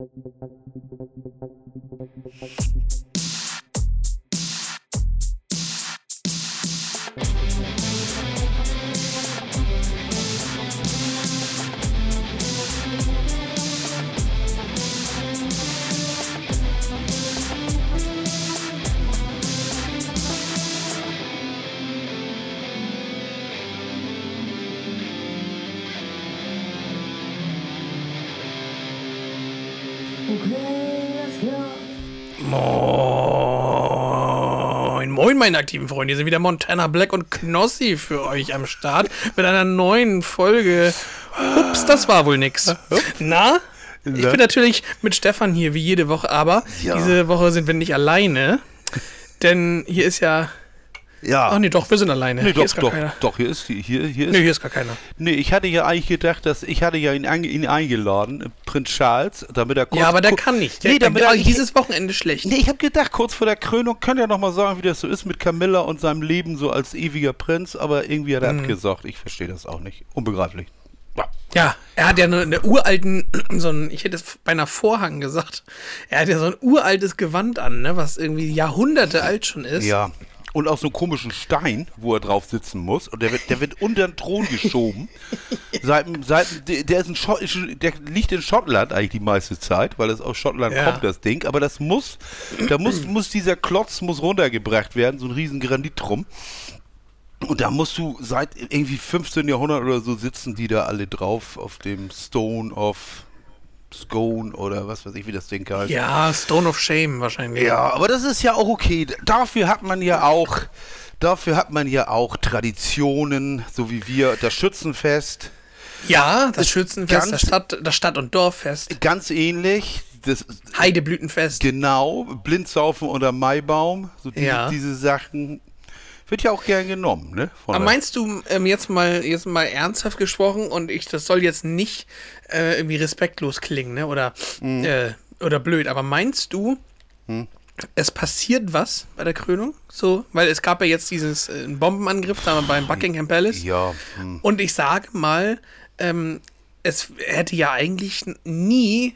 Thank meine aktiven Freunde. Hier sind wieder Montana Black und Knossi für euch am Start mit einer neuen Folge. Ups, das war wohl nix. Na? Ich bin natürlich mit Stefan hier, wie jede Woche, aber Ja. diese Woche sind wir nicht alleine. Denn hier ist ja. Ja. Ach nee, doch, wir sind alleine. nee, hier doch, ist gar doch, keiner. doch, hier ist hier, hier ist. Nee, hier ist gar keiner. Nee, ich hatte ja eigentlich gedacht, dass ich hatte ja ihn, ihn eingeladen, Prinz Charles, damit er kurz. Ja, aber der kann nicht. Der, Nee, damit er, dieses Wochenende schlecht. Nee, ich habe gedacht, kurz vor der Krönung könnt ihr noch mal sagen, wie das so ist mit Camilla und seinem Leben so als ewiger Prinz, aber irgendwie hat er Mhm. abgesagt. Ich verstehe das auch nicht. Unbegreiflich. Ja. Ja, er hat ja eine, eine uralten, so ein, ich hätte es beinahe Vorhang gesagt. Er hat ja so ein uraltes Gewand an, ne, was irgendwie Jahrhunderte alt schon ist. Ja. Und auch so einen komischen Stein, wo er drauf sitzen muss. Und der wird, der wird unter den Thron geschoben. seit, seit, der, ist in Schott, der liegt in Schottland eigentlich die meiste Zeit, weil es aus Schottland Ja. kommt, das Ding. Aber das muss, da muss, muss dieser Klotz muss runtergebracht werden, so ein riesen Granitrum. Und da musst du seit irgendwie 15. Jahrhundert oder so sitzen die da alle drauf auf dem Stone of Scone oder was weiß ich, wie das Ding heißt. Ja, Stone of Shame wahrscheinlich. Ja, aber das ist ja auch okay. Dafür hat man ja auch, dafür hat man ja auch Traditionen, so wie wir das Schützenfest, Ja, das Schützenfest, ganz- das Stadt, das Stadt- und Dorffest, ganz ähnlich. Das Heideblütenfest. genau, Blindsaufen unter Maibaum, so diese, Ja. diese Sachen wird ja auch gern genommen, ne? Von Aber meinst du ähm, jetzt mal jetzt mal ernsthaft gesprochen und ich das soll jetzt nicht äh, irgendwie respektlos klingen, ne? Oder Mhm. äh, oder blöd, aber meinst du es passiert was bei der Krönung? So, weil es gab ja jetzt dieses äh, Bombenangriff da beim Buckingham Palace. ja, hm. Und ich sage mal, ähm, es hätte ja eigentlich nie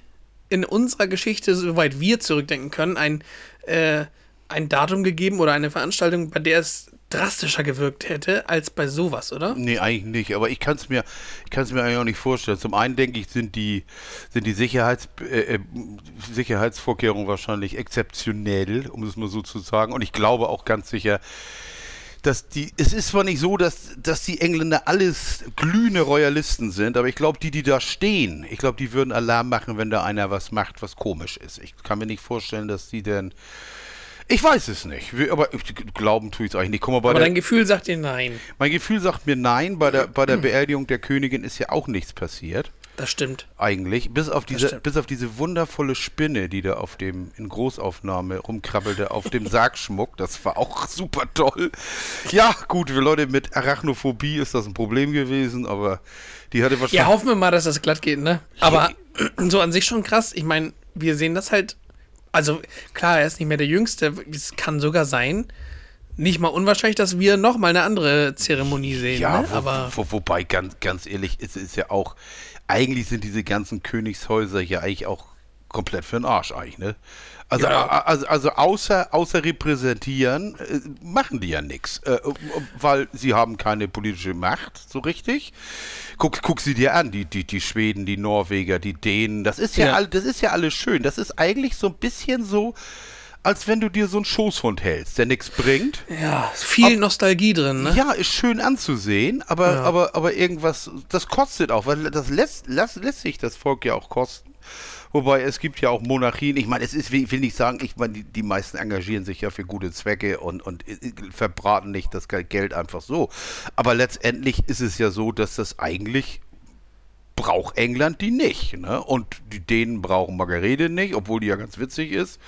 in unserer Geschichte, soweit wir zurückdenken können, ein, äh, ein Datum gegeben oder eine Veranstaltung, bei der es drastischer gewirkt hätte als bei sowas, oder? Nee, eigentlich nicht. Aber ich kann es mir, mir eigentlich auch nicht vorstellen. Zum einen denke ich, sind die, sind die Sicherheits, äh, äh, Sicherheitsvorkehrungen wahrscheinlich exzeptionell, um es mal so zu sagen. Und ich glaube auch ganz sicher, dass die, es ist zwar nicht so, dass, dass die Engländer alles glühende Royalisten sind, aber ich glaube, die, die da stehen, ich glaube, die würden Alarm machen, wenn da einer was macht, was komisch ist. Ich kann mir nicht vorstellen, dass die denn, ich weiß es nicht, Wir- aber ich- glauben tue ich es eigentlich nicht. Guck mal, bei Aber der, dein Gefühl sagt dir nein. mein Gefühl sagt mir nein, bei der, bei der Beerdigung der Königin ist ja auch nichts passiert. Das stimmt. Eigentlich. Bis auf diese, bis auf diese wundervolle Spinne, die da auf dem, in Großaufnahme rumkrabbelte, auf dem Sargschmuck. Das war auch super toll. Ja, gut, für Leute mit Arachnophobie ist das ein Problem gewesen, aber die hatte Ja, wahrscheinlich. hoffen wir mal, dass das glatt geht, ne? Aber so an sich schon krass. Ich meine, wir sehen das halt. Also, klar, er ist nicht mehr der Jüngste. Es kann sogar sein, nicht mal unwahrscheinlich, dass wir noch mal eine andere Zeremonie sehen. Ja, ne? wo, aber wo, wobei, ganz, ganz ehrlich, es ist ja auch, eigentlich sind diese ganzen Königshäuser ja eigentlich auch komplett für den Arsch eigentlich, ne? Also, Ja. also, also außer, außer repräsentieren, äh, machen die ja nichts, äh, weil sie haben keine politische Macht, so richtig. Guck, guck sie dir an, die, die, die Schweden, die Norweger, die Dänen, das ist ja, Ja. all- das ist ja alles schön. Das ist eigentlich so ein bisschen so, als wenn du dir so einen Schoßhund hältst, der nichts bringt. ja, viel Nostalgie drin, ne? Ja, ist schön anzusehen, aber, Ja. aber, aber irgendwas, das kostet auch, weil das lässt, lässt, lässt sich das Volk ja auch kosten. Wobei es gibt ja auch Monarchien, ich meine, es ist, ich will nicht sagen, ich meine, die, die meisten engagieren sich ja für gute Zwecke und, und äh, verbraten nicht das Geld einfach so. Aber letztendlich ist es ja so, dass das eigentlich braucht England die nicht. Ne? Und die Dänen brauchen Margarete nicht, obwohl die ja ganz witzig ist.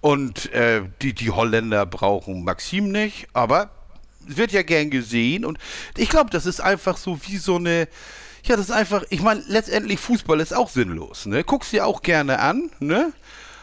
Und äh, die, die Holländer brauchen Maxim nicht, aber es wird ja gern gesehen. Und ich glaube, das ist einfach so wie so eine. Ja, das ist einfach, ich meine, letztendlich Fußball ist auch sinnlos, ne? Guckst dir auch gerne an, ne?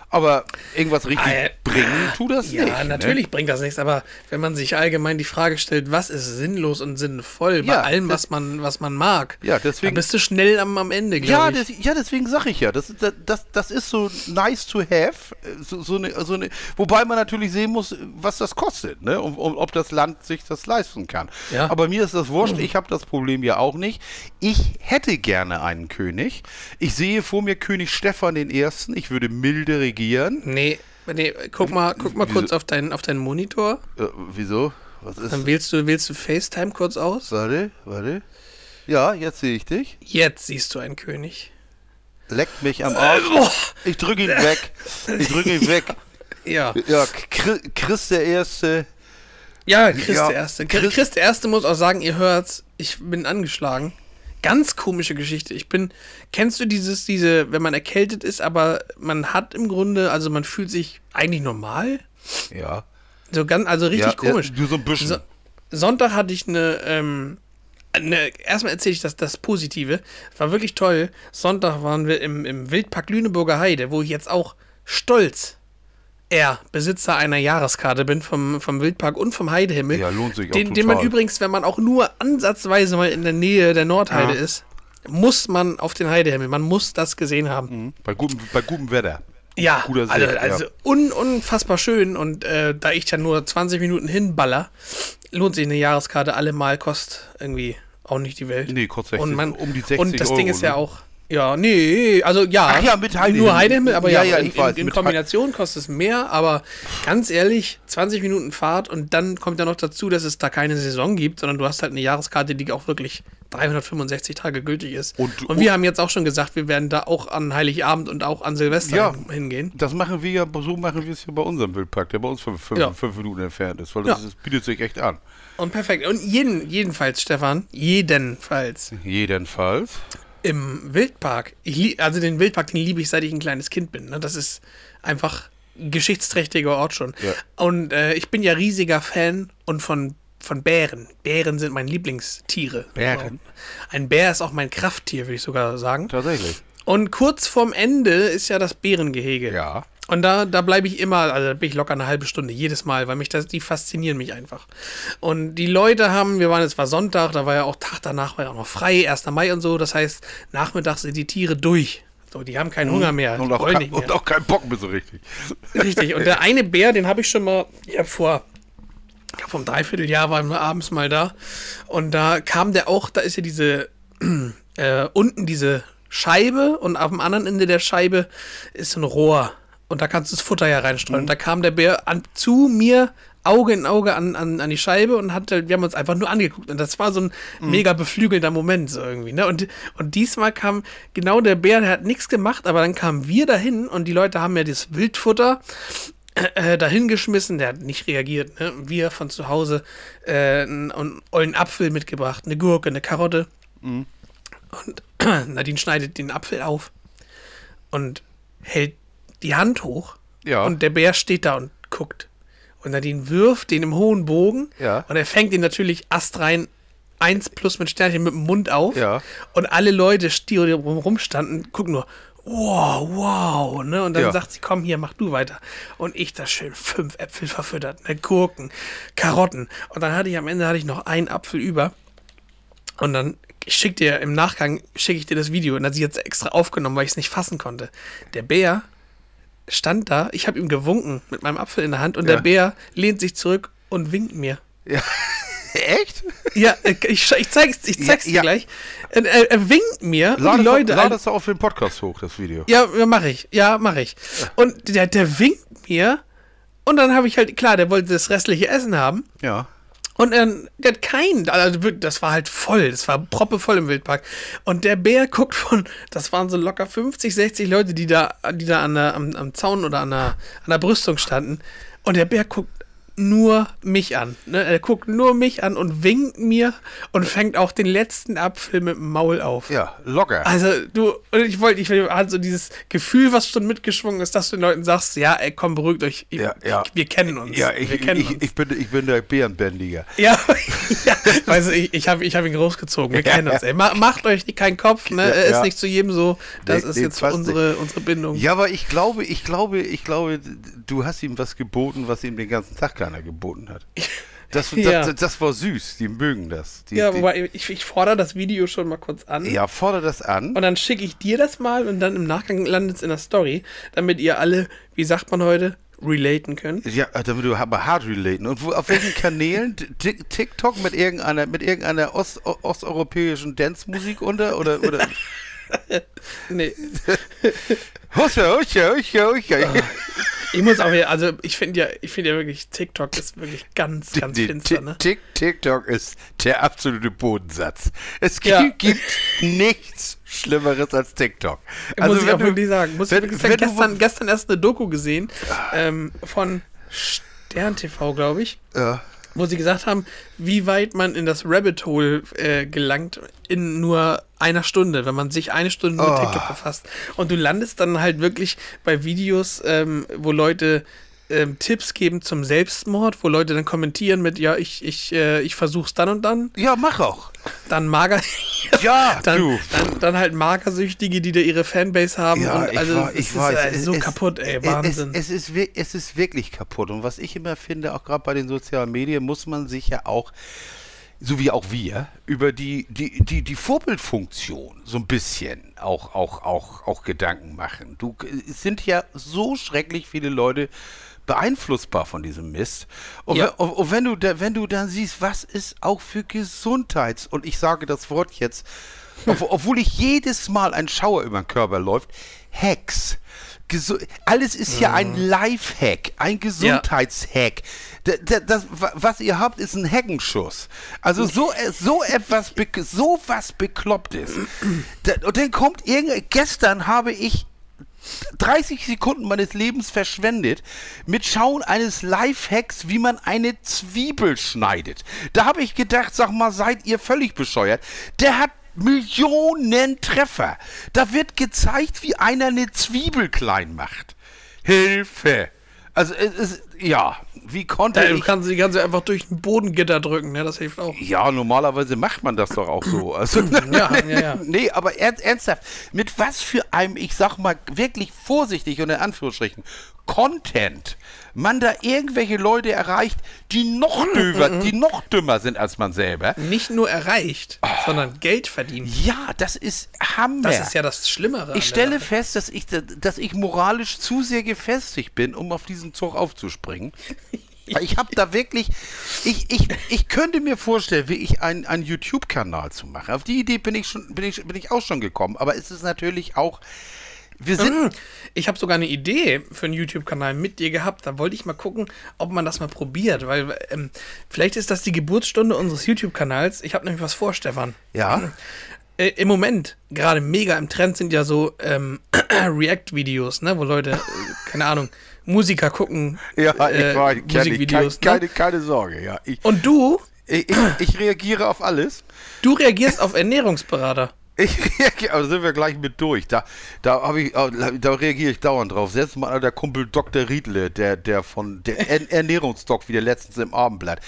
Aber irgendwas richtig Ah, ja. bringen tut das Ja, nicht. ne? natürlich bringt das nichts, aber wenn man sich allgemein die Frage stellt, was ist sinnlos und sinnvoll bei Ja, allem, was man, was man mag, Ja, deswegen- da bist du schnell am, am Ende, Ja, das, ja, deswegen sage ich ja, das, das, das, ist so nice to have, so, so, eine, so eine, wobei man natürlich sehen muss, was das kostet, ne? und, und ob das Land sich das leisten kann. Ja. Aber mir ist das wurscht, ich habe das Problem ja auch nicht. Ich hätte gerne einen König. Ich sehe vor mir König Stefan I., ich würde milde regieren. Nee, nee, guck mal, guck mal Wieso? kurz auf deinen, auf deinen Monitor. Äh, wieso? Was ist Dann wählst du, wählst du FaceTime kurz aus. Warte, warte. Ja, jetzt sehe ich dich. Jetzt siehst du einen König. Leckt mich am Arsch. Ich drücke ihn weg. Ich drücke ihn weg. Ja. Ja, Chri- Chris der Erste. Ja, Chris Ja, der Erste. Chris, Chris- Chris der Erste muss auch sagen, ihr hört's, ich bin angeschlagen. Ganz komische Geschichte. Ich bin, kennst du dieses, diese, wenn man erkältet ist, aber man hat im Grunde, also man fühlt sich eigentlich normal? Ja. So ganz, also richtig ja, komisch. Ja, so ein bisschen. So, Sonntag hatte ich eine, ähm, eine erstmal erzähle ich das, das Positive. War wirklich toll. Sonntag waren wir im, im Wildpark Lüneburger Heide, wo ich jetzt auch stolz er Besitzer einer Jahreskarte bin vom, vom Wildpark und vom Heidehimmel. Ja, lohnt sich auch den, den man total. übrigens, wenn man auch nur ansatzweise mal in der Nähe der Nordheide Ja. ist, muss man auf den Heidehimmel. Man muss das gesehen haben. Mhm. bei, gutem, bei gutem Wetter. Ja, Guter Sicht, also, ja. also un, unfassbar schön und äh, da ich ja nur 20 Minuten hinballer, lohnt sich eine Jahreskarte allemal, kostet irgendwie auch nicht die Welt. Nee, kostet 60, und man, um die 60 Und das Ding Euro, ist ja ne? auch, ja, nee, also ja, Ach ja, mit Heidehimmel. nur Heidehimmel, aber Ja, ja, ja, in, in, in Kombination kostet es mehr, aber ganz ehrlich, 20 Minuten Fahrt und dann kommt ja noch dazu, dass es da keine Saison gibt, sondern du hast halt eine Jahreskarte, die auch wirklich 365 Tage gültig ist. Und- und wir haben jetzt auch schon gesagt, wir werden da auch an Heiligabend und auch an Silvester Ja. hin- hingehen. Das machen wir ja, so machen wir es ja bei unserem Wildpark, der bei uns fünf, fünf, Ja. fünf Minuten entfernt ist, weil das, ist, bietet sich echt an. Und perfekt. Und jeden, jedenfalls, Stefan, jedenfalls Jedenfalls. Im Wildpark, ich lieb, also den Wildpark, den liebe ich, seit ich ein kleines Kind bin. Ne? Das ist einfach ein geschichtsträchtiger Ort schon. Ja. Und äh, ich bin ja riesiger Fan und von, von Bären. Bären sind meine Lieblingstiere. Bären? Ein Bär ist auch mein Krafttier, würde ich sogar sagen. Tatsächlich. Und kurz vorm Ende ist ja das Bärengehege. Ja. Und da, da bleibe ich immer, also da bin ich locker eine halbe Stunde, jedes Mal, weil mich das, die faszinieren mich einfach. Und die Leute haben, wir waren jetzt war Sonntag, da war ja auch Tag danach, war ja auch noch frei, 1. Mai und so, das heißt, nachmittags sind die Tiere durch. So, die haben keinen Hunger mehr, Und auch, kein, mehr. und auch keinen Bock mehr so richtig. Richtig. Und der eine Bär, den habe ich schon mal ja, vor, ich glaube, vom Dreivierteljahr waren wir abends mal da. Und da kam der auch, da ist ja diese, äh, unten diese Scheibe und auf dem anderen Ende der Scheibe ist ein Rohr. Und da kannst du das Futter ja reinstreuen. Und da kam der Bär an, zu mir, Auge in Auge an, an, an die Scheibe und hat, halt- wir haben uns einfach nur angeguckt. Und das war so ein mega beflügelnder Moment so irgendwie. Ne? Und, und diesmal kam genau der Bär, der hat nichts gemacht, aber dann kamen wir dahin und die Leute haben ja das Wildfutter äh, dahingeschmissen, der hat nicht reagiert. Ne? Wir von zu Hause äh, einen, einen ollen Apfel mitgebracht, eine Gurke, eine Karotte. Und Nadine schneidet den Apfel auf und hält die Hand hoch. Ja. Und der Bär steht da und guckt. Und Nadine wirft den im hohen Bogen. Ja. Und er fängt ihn natürlich astrein eins plus mit Sternchen mit dem Mund auf. Ja. Und alle Leute, die rum- rumstanden, gucken nur, wow, wow. Ne? Und dann Ja. sagt sie, komm hier, mach du weiter. Und ich da schön fünf Äpfel verfüttert, ne? Gurken, Karotten. Und dann hatte ich am Ende hatte ich noch einen Apfel über. Und dann ich schick dir im Nachgang schicke ich dir das Video und dann hat sie jetzt extra aufgenommen, weil ich es nicht fassen konnte. Der Bär stand da, ich habe ihm gewunken mit meinem Apfel in der Hand und Ja. der Bär lehnt sich zurück und winkt mir. Ja. Echt? Ja, ich, ich zeig's, ich zeig's Ja, dir ja. gleich. Er, er, er winkt mir Lade die Leute. lad das doch auf den Podcast hoch, das Video. ja, ja, mach ich. Ja, mach ich. Und der, der winkt mir und dann habe ich halt, klar, der wollte das restliche Essen haben. Ja. Und ähm, der hat keinen, also das war halt voll, das war proppevoll im Wildpark. Und der Bär guckt von, das waren so locker 50, 60 Leute, die da, die da an der, am, am Zaun oder an der, an der Brüstung standen. Und der Bär guckt nur mich an. Ne? Er guckt nur mich an und winkt mir und fängt auch den letzten Apfel mit dem Maul auf. Ja, locker. Also du, ich wollte, ich hatte so dieses Gefühl, was schon mitgeschwungen ist, dass du den Leuten sagst, ja, ey, komm, beruhigt euch, Ja, ja. wir kennen uns. ja, ich, wir kennen ich, uns. ich, bin, ich bin der Bärenbändiger. ja, ja, also ich, ich habe ich hab ihn großgezogen, wir Ja, kennen uns. Ey. Ma, macht euch keinen Kopf, ne? Ist nicht zu jedem so. Das Nee, ist nee, jetzt unsere, unsere Bindung. Ja, aber ich glaube, ich glaube, ich glaube, du hast ihm was geboten, was ihm den ganzen Tag keiner geboten hat. Das, das, Ja. das, das war süß, die mögen das. Die, Ja, wobei ich, ich fordere das Video schon mal kurz an. ja, fordere das an. Und dann schicke ich dir das mal und dann im Nachgang landet es in der Story, damit ihr alle, wie sagt man heute, relaten könnt. Ja, damit du aber hart relaten. Und wo, auf welchen Kanälen? Tik- TikTok mit irgendeiner, mit irgendeiner Ost, osteuropäischen Dance-Musik unter? Oder, oder? Nee. Huscha, huscha, huscha, huscha. Ich muss auch wieder, also ich finde ja, ich finde ja wirklich, TikTok ist wirklich ganz, ganz Die- finster, ne? Tik- TikTok ist der absolute Bodensatz. Es gi- Ja. gibt nichts Schlimmeres als TikTok. muss ich auch du- wirklich sagen. Muss wenn- ich wirklich sagen. Gestern, gestern erst eine Doku gesehen ähm, von Stern TV, glaube ich, Ja. Wo sie gesagt haben, wie weit man in das Rabbit Hole äh, gelangt in nur einer Stunde, wenn man sich eine Stunde mit Oh. TikTok befasst. Und du landest dann halt wirklich bei Videos, ähm, wo Leute ähm, Tipps geben zum Selbstmord, wo Leute dann kommentieren mit, ja, ich, ich, äh, ich versuch's dann und dann. ja, mach auch. Dann mager. Ja, dann, du. Dann, dann halt Magersüchtige, die da ihre Fanbase haben. Ja, und ich, also wa- es ich ist, weiß. äh, es- so es- kaputt, ey, Wahnsinn. Es, es, ist, es ist wirklich kaputt. Und was ich immer finde, auch gerade bei den sozialen Medien, muss man sich ja auch, so wie auch wir, über die, die, die, die Vorbildfunktion so ein bisschen auch, auch, auch, auch Gedanken machen. Du, es sind ja so schrecklich viele Leute beeinflussbar von diesem Mist. Und, Ja. wenn, und, wenn, du da, wenn du dann siehst, was ist auch für Gesundheits- und ich sage das Wort jetzt, ob, obwohl ich jedes Mal ein Schauer über den Körper läuft, Hacks. Gesu alles ist ja ein Lifehack, ein Gesundheitshack. Da- Das, wa- was ihr habt, ist ein Heckenschuss. Also so, äh, so etwas, so was Beklopptes. Und dann kommt irgend, gestern habe ich 30 Sekunden meines Lebens verschwendet mit Schauen eines Lifehacks, wie man eine Zwiebel schneidet. Da habe ich gedacht, sag mal, seid ihr völlig bescheuert? Der hat Millionen Treffer. Da wird gezeigt, wie einer eine Zwiebel klein macht. Hilfe! Also es ist, ja, wie konnte Ja, du ich... kannst die ganze einfach durch ein Bodengitter drücken, ne? Das hilft auch. Ja, normalerweise macht man das doch auch so. Also, Ja, ja, ja. Nee, aber ernst, ernsthaft, mit was für einem, ich sag mal, wirklich vorsichtig und in Anführungsstrichen, Content man da irgendwelche Leute erreicht, die noch Mhm, döver, die noch dümmer sind als man selber. Nicht nur erreicht, sondern Geld verdient. Ja, das ist Hammer. Das ist ja das Schlimmere. ich stelle fest, dass ich, dass ich moralisch zu sehr gefestigt bin, um auf diesen Zug aufzuspringen. Ich habe da wirklich, ich, ich, ich könnte mir vorstellen, wie ich einen, einen YouTube-Kanal zu machen. Auf die Idee bin ich schon, bin ich, bin ich auch schon gekommen. Aber es ist natürlich auch, wir sind, Ich habe sogar eine Idee für einen YouTube-Kanal mit dir gehabt. Da wollte ich mal gucken, ob man das mal probiert, weil ähm, vielleicht ist das die Geburtsstunde unseres YouTube-Kanals. Ich habe nämlich was vor, Stefan. ja, Äh, Im Moment gerade mega im Trend sind ja so ähm, React-Videos, ne, wo Leute, äh, keine Ahnung, Musiker gucken, ja, äh, ich war, keine, Musikvideos. keine, ne? keine, keine Sorge, ja. Ich, Und du, ich, ich, ich reagiere auf alles. du reagierst auf Ernährungsberater. Ich reagiere, aber sind wir gleich mit durch. Da, da, hab ich, da reagiere ich dauernd drauf. Selbst mal der Kumpel Dr. Riedle, der, der von der Er- Ernährungsdoc, wie der letztens im Abendblatt.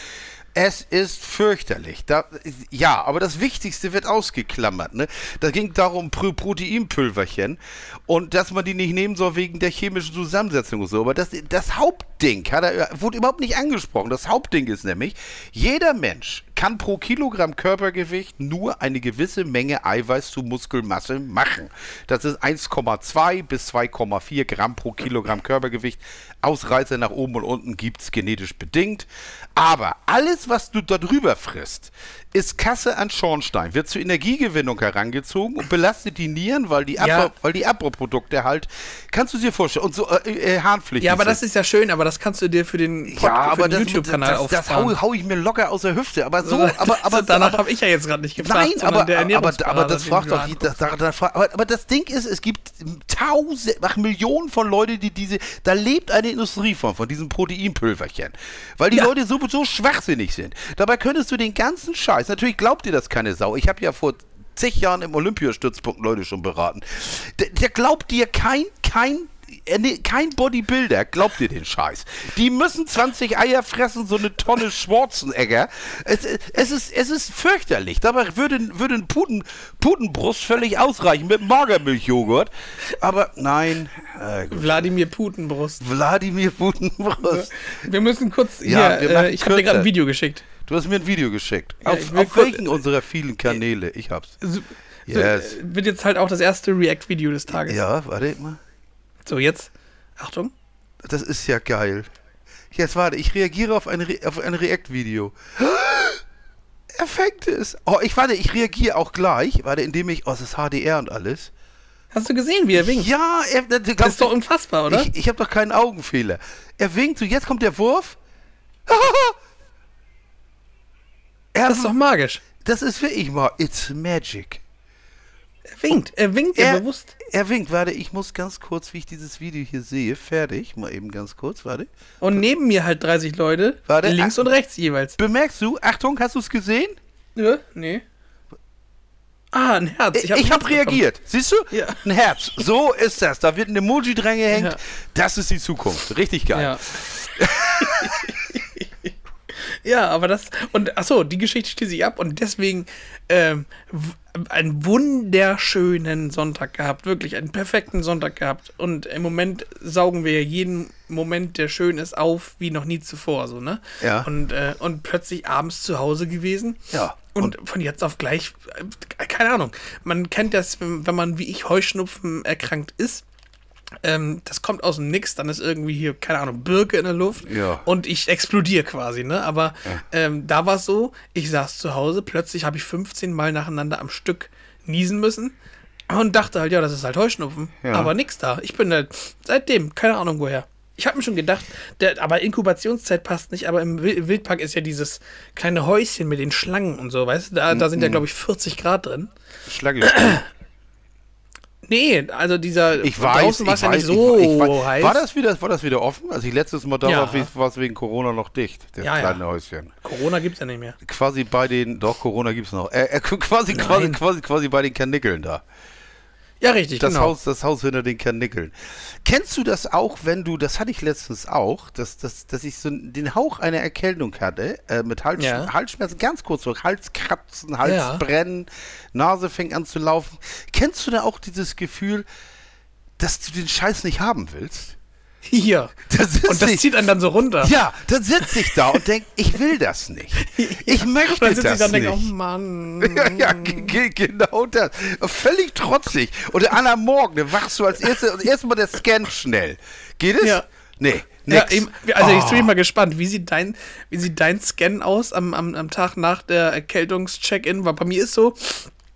Es ist fürchterlich. Da, ja, aber das Wichtigste wird ausgeklammert. Ne? Da ging darum Pro Proteinpülverchen und dass man die nicht nehmen soll wegen der chemischen Zusammensetzung und so. Aber das, das Hauptding hat er, wurde überhaupt nicht angesprochen. Das Hauptding ist nämlich, jeder Mensch kann pro Kilogramm Körpergewicht nur eine gewisse Menge Eiweiß zu Muskelmasse machen. Das ist 1,2 bis 2,4 Gramm pro Kilogramm Körpergewicht. Ausreißer nach oben und unten gibt es genetisch bedingt. Aber alles, was du darüber frisst, ist Kasse an Schornstein, wird zur Energiegewinnung herangezogen und belastet die Nieren, weil die, Ja. Abba weil die Abbau-Produkte halt, kannst du dir vorstellen, und so äh, äh, harnpflichtig Ja, aber sind. das ist ja schön, aber das kannst du dir für den, Pod- Ja, aber den das, YouTube-Kanal das, das aufsparen. hau, hau ich mir locker aus der Hüfte. Aber so, aber, aber danach habe ich ja jetzt gerade nicht gefragt. Nein, aber, aber, aber das fragt doch das, aber, aber das Ding ist, es gibt tausend, ach, Millionen von Leuten, die diese, da lebt eine Industrie von, von diesem Proteinpülverchen. Weil die Ja. Leute so, so schwachsinnig sind. Dabei könntest du den ganzen Scheiß, natürlich glaubt dir das keine Sau. Ich habe ja vor zig Jahren im Olympiastützpunkt Leute schon beraten. Der, der glaubt dir kein, kein kein Bodybuilder glaubt dir den Scheiß. Die müssen 20 Eier fressen, so eine Tonne Schwarzenegger. Es, es, ist, es ist fürchterlich. Dabei würde, würde ein Puten, Putenbrust völlig ausreichen mit Magermilchjoghurt. Aber nein, äh. Wladimir Putenbrust. Wladimir Putenbrust. Wir müssen kurz Ja, hier, äh, ich habe dir gerade ein Video geschickt. Du hast mir ein Video geschickt. Ja, auf auf welchen unserer vielen Kanäle? Ich hab's. So, so, Yes. äh, wird jetzt halt auch das erste React-Video des Tages. Ja, warte mal. So, jetzt. Achtung. Das ist ja geil. Jetzt warte, ich reagiere auf ein, Re auf ein React-Video. Er fängt es. Oh, ich warte, ich reagiere auch gleich. Warte, indem ich. Oh, es ist HDR und alles. Hast du gesehen, wie er winkt? Ja, er. Das glaubst ist doch unfassbar, oder? Ich, ich habe doch keinen Augenfehler. Er winkt so, jetzt kommt der Wurf. er, das ist doch magisch. das ist wirklich mal. It's magic. Er winkt. Er winkt ja Er, bewusst. er winkt. Warte, ich muss ganz kurz, wie ich dieses Video hier sehe. Fertig. Mal eben ganz kurz. Warte. Und neben mir halt 30 Leute. Warte, links ah. und rechts jeweils. Bemerkst du? Achtung, hast du es gesehen? Ja, nee. Ah, ein Herz. Ich, hab habe reagiert. Siehst du? Ja. Ein Herz. So ist das. Da wird ein Emoji dran gehängt. Ja. Das ist die Zukunft. Richtig geil. Ja. ja, aber das. Und achso, die Geschichte schließe ich ab und deswegen ähm, einen wunderschönen Sonntag gehabt. Wirklich einen perfekten Sonntag gehabt. Und im Moment saugen wir jeden Moment, der schön ist, auf wie noch nie zuvor. So, ne? Ja. Und, äh, und plötzlich abends zu Hause gewesen. Ja. Und, von jetzt auf gleich, äh, keine Ahnung. Man kennt das, wenn man wie ich Heuschnupfen erkrankt ist. Ähm, das kommt aus dem Nix, dann ist irgendwie hier, keine Ahnung, Birke in der Luft Ja. und ich explodiere quasi, ne? Aber ähm, da war es so, ich saß zu Hause, plötzlich habe ich 15 Mal nacheinander am Stück niesen müssen und dachte halt, ja, das ist halt Heuschnupfen. Ja. Aber nix da. Ich bin halt seitdem, keine Ahnung woher. Ich habe mir schon gedacht, der, aber Inkubationszeit passt nicht, aber im Wil- Wildpark ist ja dieses kleine Häuschen mit den Schlangen und so, weißt du? Da, da sind ja, glaube ich, 40 Grad drin. Schlagel. Nee, also dieser Ich weiß, draußen war es ja nicht so ich, ich weiß. heiß. War das, wieder, war das wieder offen? Als ich letztes Mal da Ja. war, es wegen Corona noch dicht, das Ja, ja. kleine Häuschen. Corona gibt's ja nicht mehr. Quasi bei den, doch, Corona gibt's noch. Äh, äh, quasi, Nein. quasi, quasi, quasi bei den Karnickeln da. Ja, richtig, Das, genau. Haus, das Haus hinter den Karnickeln. Kennst du das auch, wenn du, das hatte ich letztens auch, dass, dass, dass ich so den Hauch einer Erkältung hatte, äh, mit Hals, Ja. Halsschmerzen, ganz kurz so, Halskratzen, Ja. Halsbrennen, Nase fängt an zu laufen. Kennst du da auch dieses Gefühl, dass du den Scheiß nicht haben willst? Hier. Da sitz Und das ich- zieht einen dann so runter. Ja, dann sitze ich da und denke, ich will das nicht. Ich möchte Und dann sitze das ich da und nicht. denke, oh Mann. Ja, ja ge- ge- genau das. Völlig trotzig. Oder an am Morgen, dann wachst du als erstes und erstmal der Scan schnell. Geht es? Ja. Nee, Ja, nix. eben, also ich Oh. bin mal gespannt, wie sieht dein, wie sieht dein Scan aus am, am, am Tag nach der Erkältungs-Check-In? Weil bei mir ist so,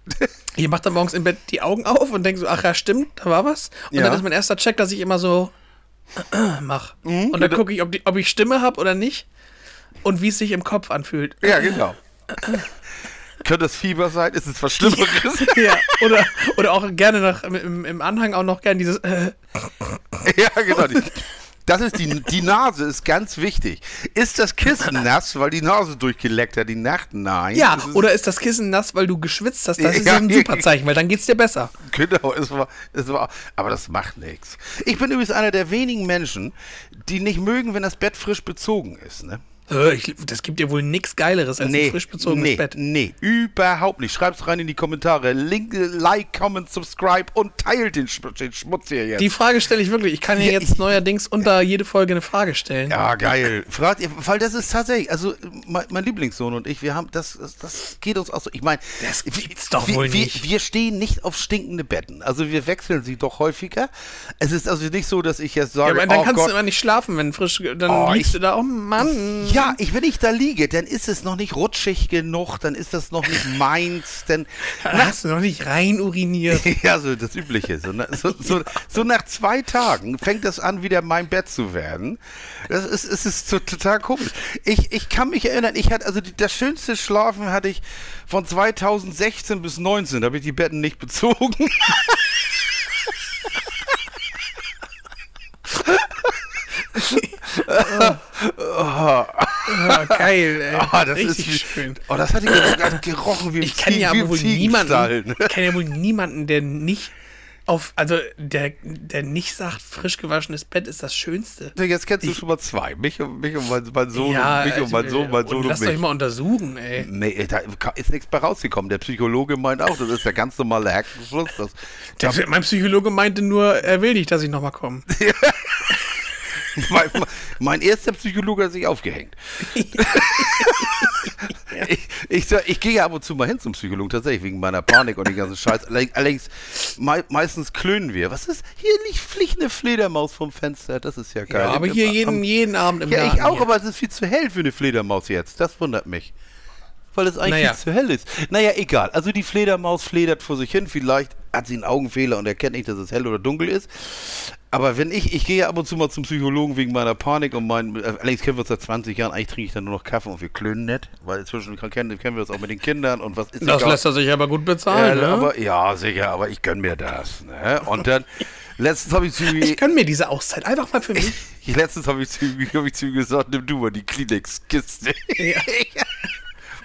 ich mache dann morgens im Bett die Augen auf und denke so, ach ja, stimmt, da war was. Und Ja. dann ist mein erster Check, dass ich immer so mach. Mhm, und dann gucke ich, ob, die, ob ich Stimme habe oder nicht und wie es sich im Kopf anfühlt. Ja, genau. Könnte es Fieber sein? Ist es was Schlimmeres? ja, oder, oder auch gerne nach, im, im Anhang auch noch gerne dieses, äh, ja, genau. Die, das ist die, die Nase ist ganz wichtig. Ist das Kissen nass, weil die Nase durchgeleckt hat die Nacht? Nein. ja, Es ist- oder ist das Kissen nass, weil du geschwitzt hast? Das ist Ja, ein super Zeichen, weil dann geht's dir besser. Genau, es war, es war, aber das macht nichts. Ich bin übrigens einer der wenigen Menschen, die nicht mögen, wenn das Bett frisch bezogen ist, ne? Äh, Ich, das gibt dir wohl nichts Geileres als ein frisch bezogenes nee, Bett. Nee, überhaupt nicht. Schreib's rein in die Kommentare. Link, like, comment, subscribe und teilt den, den Schmutz hier jetzt. Die Frage stelle ich wirklich. Ich kann ja Ja, jetzt neuerdings unter jede Folge eine Frage stellen. ja, geil. Fragt ihr, weil das ist tatsächlich, also mein, mein Lieblingssohn und ich, wir haben, das, das, geht uns auch so. Ich meine, Das gibt's doch wir, wohl wir, nicht. Wir stehen nicht auf stinkende Betten. Also wir wechseln sie doch häufiger. Es ist also nicht so, dass ich jetzt Ja, sage, aber dann oh kannst Gott, du immer nicht schlafen, wenn frisch. Dann Oh, liegst ich- du da, oh Mann. Ja, Ja, ich, wenn ich da liege, dann ist es noch nicht rutschig genug, dann ist das noch nicht meins, dann. Hast du noch nicht rein uriniert? ja, so das Übliche. So, so, so, so, nach zwei Tagen fängt das an, wieder mein Bett zu werden. Das ist, es ist so total komisch. Ich, ich kann mich erinnern, ich hatte, also die, das schönste Schlafen hatte ich von 2016 bis 19, da habe ich die Betten nicht bezogen. oh. oh, geil, ey. Oh, das Richtig ist wie, schön. Oh, das hat gerade gerochen wie ich kann ja wohl niemanden, Ich kenne ja wohl niemanden, der nicht auf, also der, der nicht sagt, frisch gewaschenes Bett ist das Schönste. Jetzt kennst du ich, schon mal zwei. Mich und, mich und mein, mein Sohn ja, und mich und mein Sohn, mein Sohn und, und Lass mich. euch mal untersuchen, ey. Nee, da ist nichts bei rausgekommen. Der Psychologe meint auch, das ist der ganz normale Hackenschluss. Das, der, mein Psychologe meinte nur, er will nicht, dass ich nochmal komme. mein, mein, erster Psychologe hat sich aufgehängt. ja. Ich, ich, ich, gehe ja ab und zu mal hin zum Psychologen, tatsächlich, wegen meiner Panik und den ganzen Scheiß. Allerdings, me, meistens klönen wir. Was ist, hier liegt fliegt eine Fledermaus vom Fenster, das ist ja geil. Ja, aber hier jeden, jeden Abend im Ja, Garten ich auch, hier. aber es ist viel zu hell für eine Fledermaus jetzt. Das wundert mich weil es eigentlich naja. viel zu hell ist. Naja, egal. Also die Fledermaus fledert vor sich hin. Vielleicht hat sie einen Augenfehler und erkennt nicht, dass es hell oder dunkel ist. Aber wenn ich, ich gehe ja ab und zu mal zum Psychologen wegen meiner Panik und mein, äh, Alex kennen wir uns seit 20 Jahren, eigentlich trinke ich dann nur noch Kaffee und wir klönen nicht, weil inzwischen kennen, kennen wir uns auch mit den Kindern und was ist Das lässt er sich aber gut bezahlen, ja, ne? Aber, ja, sicher, aber ich gönne mir das. Ne? Und dann, letztens habe ich zu Ich gönne mir diese Auszeit, einfach mal für mich. letztens habe ich, zu, hab ich zu ihm gesagt, nimm du mal die Kleenex-Kiste. Ja.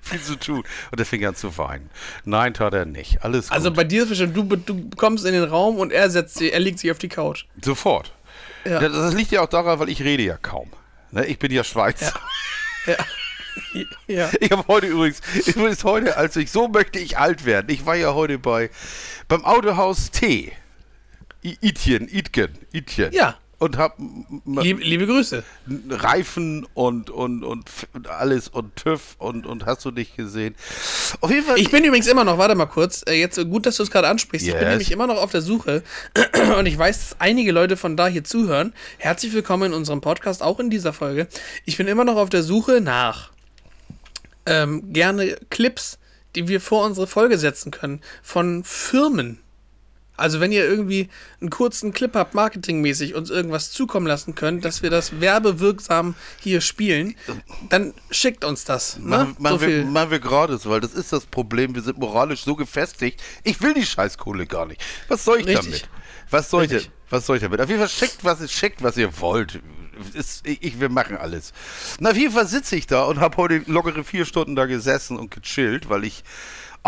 viel zu tun. Und er fing an zu weinen. Nein, tat er nicht. Alles also gut. Bei dir ist bestimmt, du, du kommst in den Raum und er setzt er legt sich auf die Couch. Sofort. Ja. Das, das liegt ja auch daran, weil ich rede ja kaum. Ne? Ich bin ja Schweizer. Ja. ja. ja. Ich habe heute übrigens, übrigens heute, als ich so möchte ich alt werden. Ich war ja heute bei beim Autohaus T. Itchen, Itgen, Itchen. Ja und hab liebe, liebe, Grüße. Reifen und, und, und, und, alles und TÜV und, und hast du dich gesehen. Auf jeden Fall. Ich bin übrigens immer noch, warte mal kurz, äh, jetzt gut, dass du es gerade ansprichst. Yes. Ich bin nämlich immer noch auf der Suche und ich weiß, dass einige Leute von da hier zuhören. Herzlich willkommen in unserem Podcast, auch in dieser Folge. Ich bin immer noch auf der Suche nach ähm, gerne Clips, die wir vor unsere Folge setzen können von Firmen also wenn ihr irgendwie einen kurzen Clip habt, marketingmäßig, uns irgendwas zukommen lassen könnt, dass wir das werbewirksam hier spielen, dann schickt uns das. Ne? Machen, so wir, machen wir gerade so, weil das ist das Problem. Wir sind moralisch so gefestigt. Ich will die Scheißkohle gar nicht. Was soll ich Richtig. damit? Was soll ich, was soll ich damit? Auf jeden Fall schickt, was, schickt, was ihr wollt. Ist, ich, wir machen alles. Na, auf jeden Fall sitze ich da und habe heute lockere vier Stunden da gesessen und gechillt, weil ich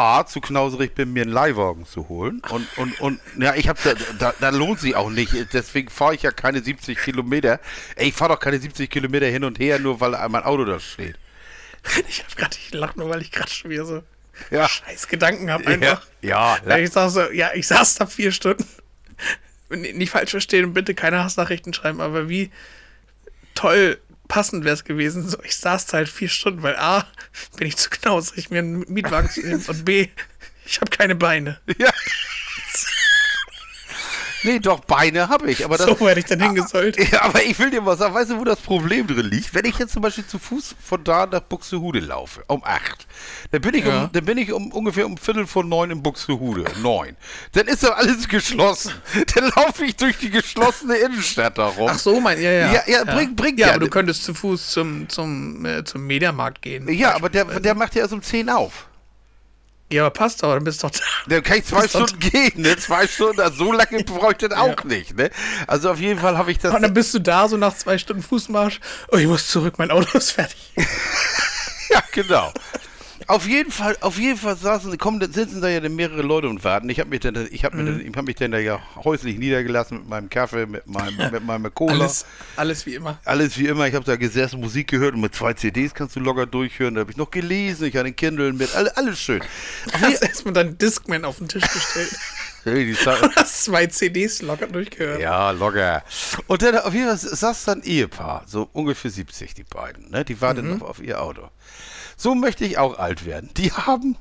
A, zu knauserig bin, mir einen Leihwagen zu holen. Und, und, und ja, ich habe da, da, da, lohnt sich auch nicht. Deswegen fahre ich ja keine 70 Kilometer. Ey, ich fahre doch keine 70 Kilometer hin und her, nur weil mein Auto da steht. Ich habe gerade, ich lache nur, weil ich gerade schon wieder so ja. scheiß Gedanken habe einfach. Ja, ja. Ich sag so, ja, ich saß da vier Stunden. Nicht falsch verstehen und bitte keine Hassnachrichten schreiben, aber wie toll passend wäre es gewesen. So, ich saß da halt vier Stunden, weil A, bin ich zu knausrig, mir einen Mietwagen zu nehmen und B, ich habe keine Beine. Ja. Nee, doch, Beine habe ich. Aber das, so werde ich dann hingesollt. Ja, aber ich will dir mal sagen, weißt du, wo das Problem drin liegt? Wenn ich jetzt zum Beispiel zu Fuß von da nach Buxtehude laufe, um acht, dann bin ich, ja. um, dann bin ich um, ungefähr um Viertel vor neun in Buxtehude, neun. Dann ist doch alles geschlossen. Dann laufe ich durch die geschlossene Innenstadt darum. Ach so, mein, ja, ja. Ja, ja, bringt, bringt ja. Ja, aber du könntest zu Fuß zum, zum, äh, zum Mediamarkt gehen. Ja, aber der, der macht ja erst um zehn auf. Ja, aber passt doch, dann bist du doch da. Dann kann ich zwei Stunden gehen, ne? Zwei Stunden, also so lange brauche ich das auch ja. nicht, ne? Also auf jeden Fall habe ich das. Und dann bist du da, so nach zwei Stunden Fußmarsch. Oh, ich muss zurück, mein Auto ist fertig. ja, genau. Auf jeden Fall, auf jeden Fall saßen, kommen, sitzen da ja mehrere Leute und warten. Ich habe mich dann, ich habe mhm. hab mich dann da ja häuslich niedergelassen mit meinem Kaffee, mit meinem, mit meinem Cola. Alles, alles wie immer. Alles wie immer. Ich habe da gesessen, Musik gehört und mit zwei CDs kannst du locker durchhören. Da habe ich noch gelesen, ich hatte den Kindle mit, alles, alles schön. Du hast erstmal deinen Discman auf den Tisch gestellt. Hey, du hast zwei CDs locker durchgehört. Ja, locker. Und dann auf jeden Fall saß dann ein Ehepaar, so ungefähr 70, die beiden. Ne? Die warten mhm. noch auf ihr Auto. So möchte ich auch alt werden. Die haben,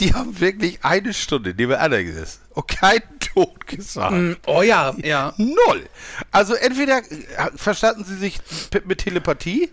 die haben wirklich eine Stunde neben nebeneinander gesessen. und kein Tod gesagt. Mm, Oh ja, ja. Null. Also entweder äh, verstanden sie sich mit Telepathie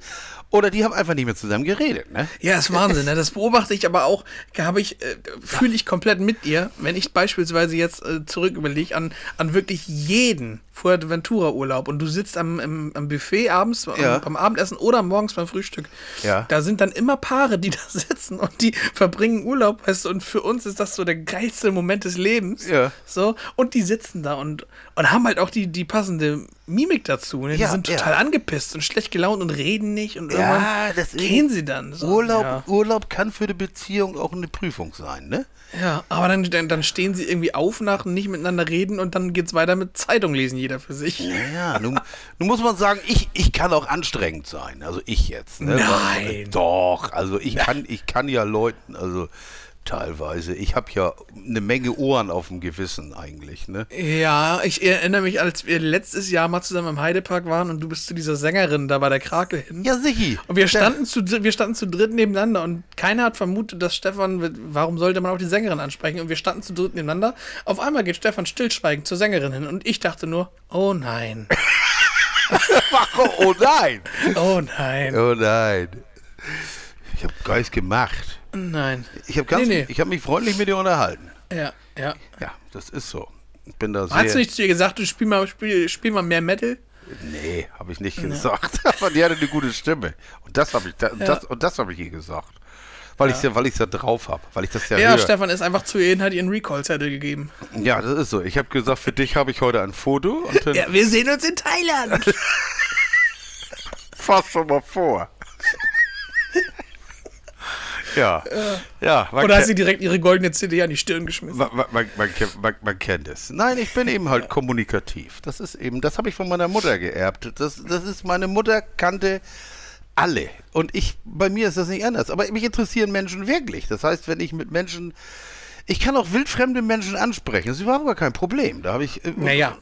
oder die haben einfach nicht mehr zusammen geredet. Ne? Ja, ist Wahnsinn. Ne? Das beobachte ich aber auch, habe ich, äh, fühle ich komplett mit ihr, wenn ich beispielsweise jetzt äh, zurück überlege an, an wirklich jeden Fuerteventura-Urlaub und du sitzt am, im, am Buffet abends Ja. am, beim Abendessen oder morgens beim Frühstück. Ja. Da sind dann immer Paare, die da sitzen und die verbringen Urlaub, weißt du, und für uns ist das so der geilste Moment des Lebens. Ja. So, und die sitzen da und, und haben halt auch die, die passende Mimik dazu. Ne? Die Ja, sind ja. total angepisst und schlecht gelaunt und reden nicht und Ja, irgendwann gehen sie dann. So. Urlaub, Ja. Urlaub kann für die Beziehung auch eine Prüfung sein, ne? Ja, aber dann, dann, dann stehen sie irgendwie auf nach nicht miteinander reden und dann geht's weiter mit Zeitung lesen, jeder für sich. Ja, nun, nun muss man sagen, ich, ich kann auch anstrengend sein. Also ich jetzt. Ne? Nein. Doch, also ich kann, ich kann ja Leuten, also teilweise, ich habe ja eine Menge Ohren auf dem Gewissen eigentlich. Ne? Ja, ich erinnere mich, als wir letztes Jahr mal zusammen im Heidepark waren und du bist zu dieser Sängerin da bei der Krakel hin. Ja, sichi. Und wir standen, zu, wir standen zu dritt nebeneinander und keiner hat vermutet, dass Stefan, warum sollte man auch die Sängerin ansprechen? Und wir standen zu dritt nebeneinander. Auf einmal geht Stefan stillschweigend zur Sängerin hin und ich dachte nur, oh nein, Oh nein. oh nein, Oh nein. Ich habe Geist gemacht. Nein. Ich habe Nee, nee. ich habe mich freundlich mit dir unterhalten. Ja, ja. Ja, das ist so. Ich bin da sehr. Hast du nicht zu ihr gesagt, du spiel mal, spiel, spiel mal mehr Metal? Nee, habe ich nicht gesagt. Aber die hatte eine gute Stimme. Und das habe ich, da, das, und das habe ich ihr gesagt. Weil ich ja, weil ich ja drauf habe, weil ich das ja, Ja, höre. Stefan ist einfach zu ihr hin, hat ihr einen Recall-Zettel gegeben. Ja, das ist so. Ich habe gesagt, für dich habe ich heute ein Foto Ja, wir sehen uns in Thailand. fass schon mal vor. ja, ja. Man Oder hat sie direkt ihre goldene CD an die Stirn geschmissen? Man, man, man, man, kennt- es. Nein, ich bin eben halt kommunikativ. Das ist eben, das habe ich von meiner Mutter geerbt. Das, das ist, meine Mutter kannte alle. Und ich, bei mir ist das nicht anders. Aber mich interessieren Menschen wirklich. Das heißt, wenn ich mit Menschen, ich kann auch wildfremde Menschen ansprechen. Das überhaupt gar kein Problem. Da habe ich. äh, Naja.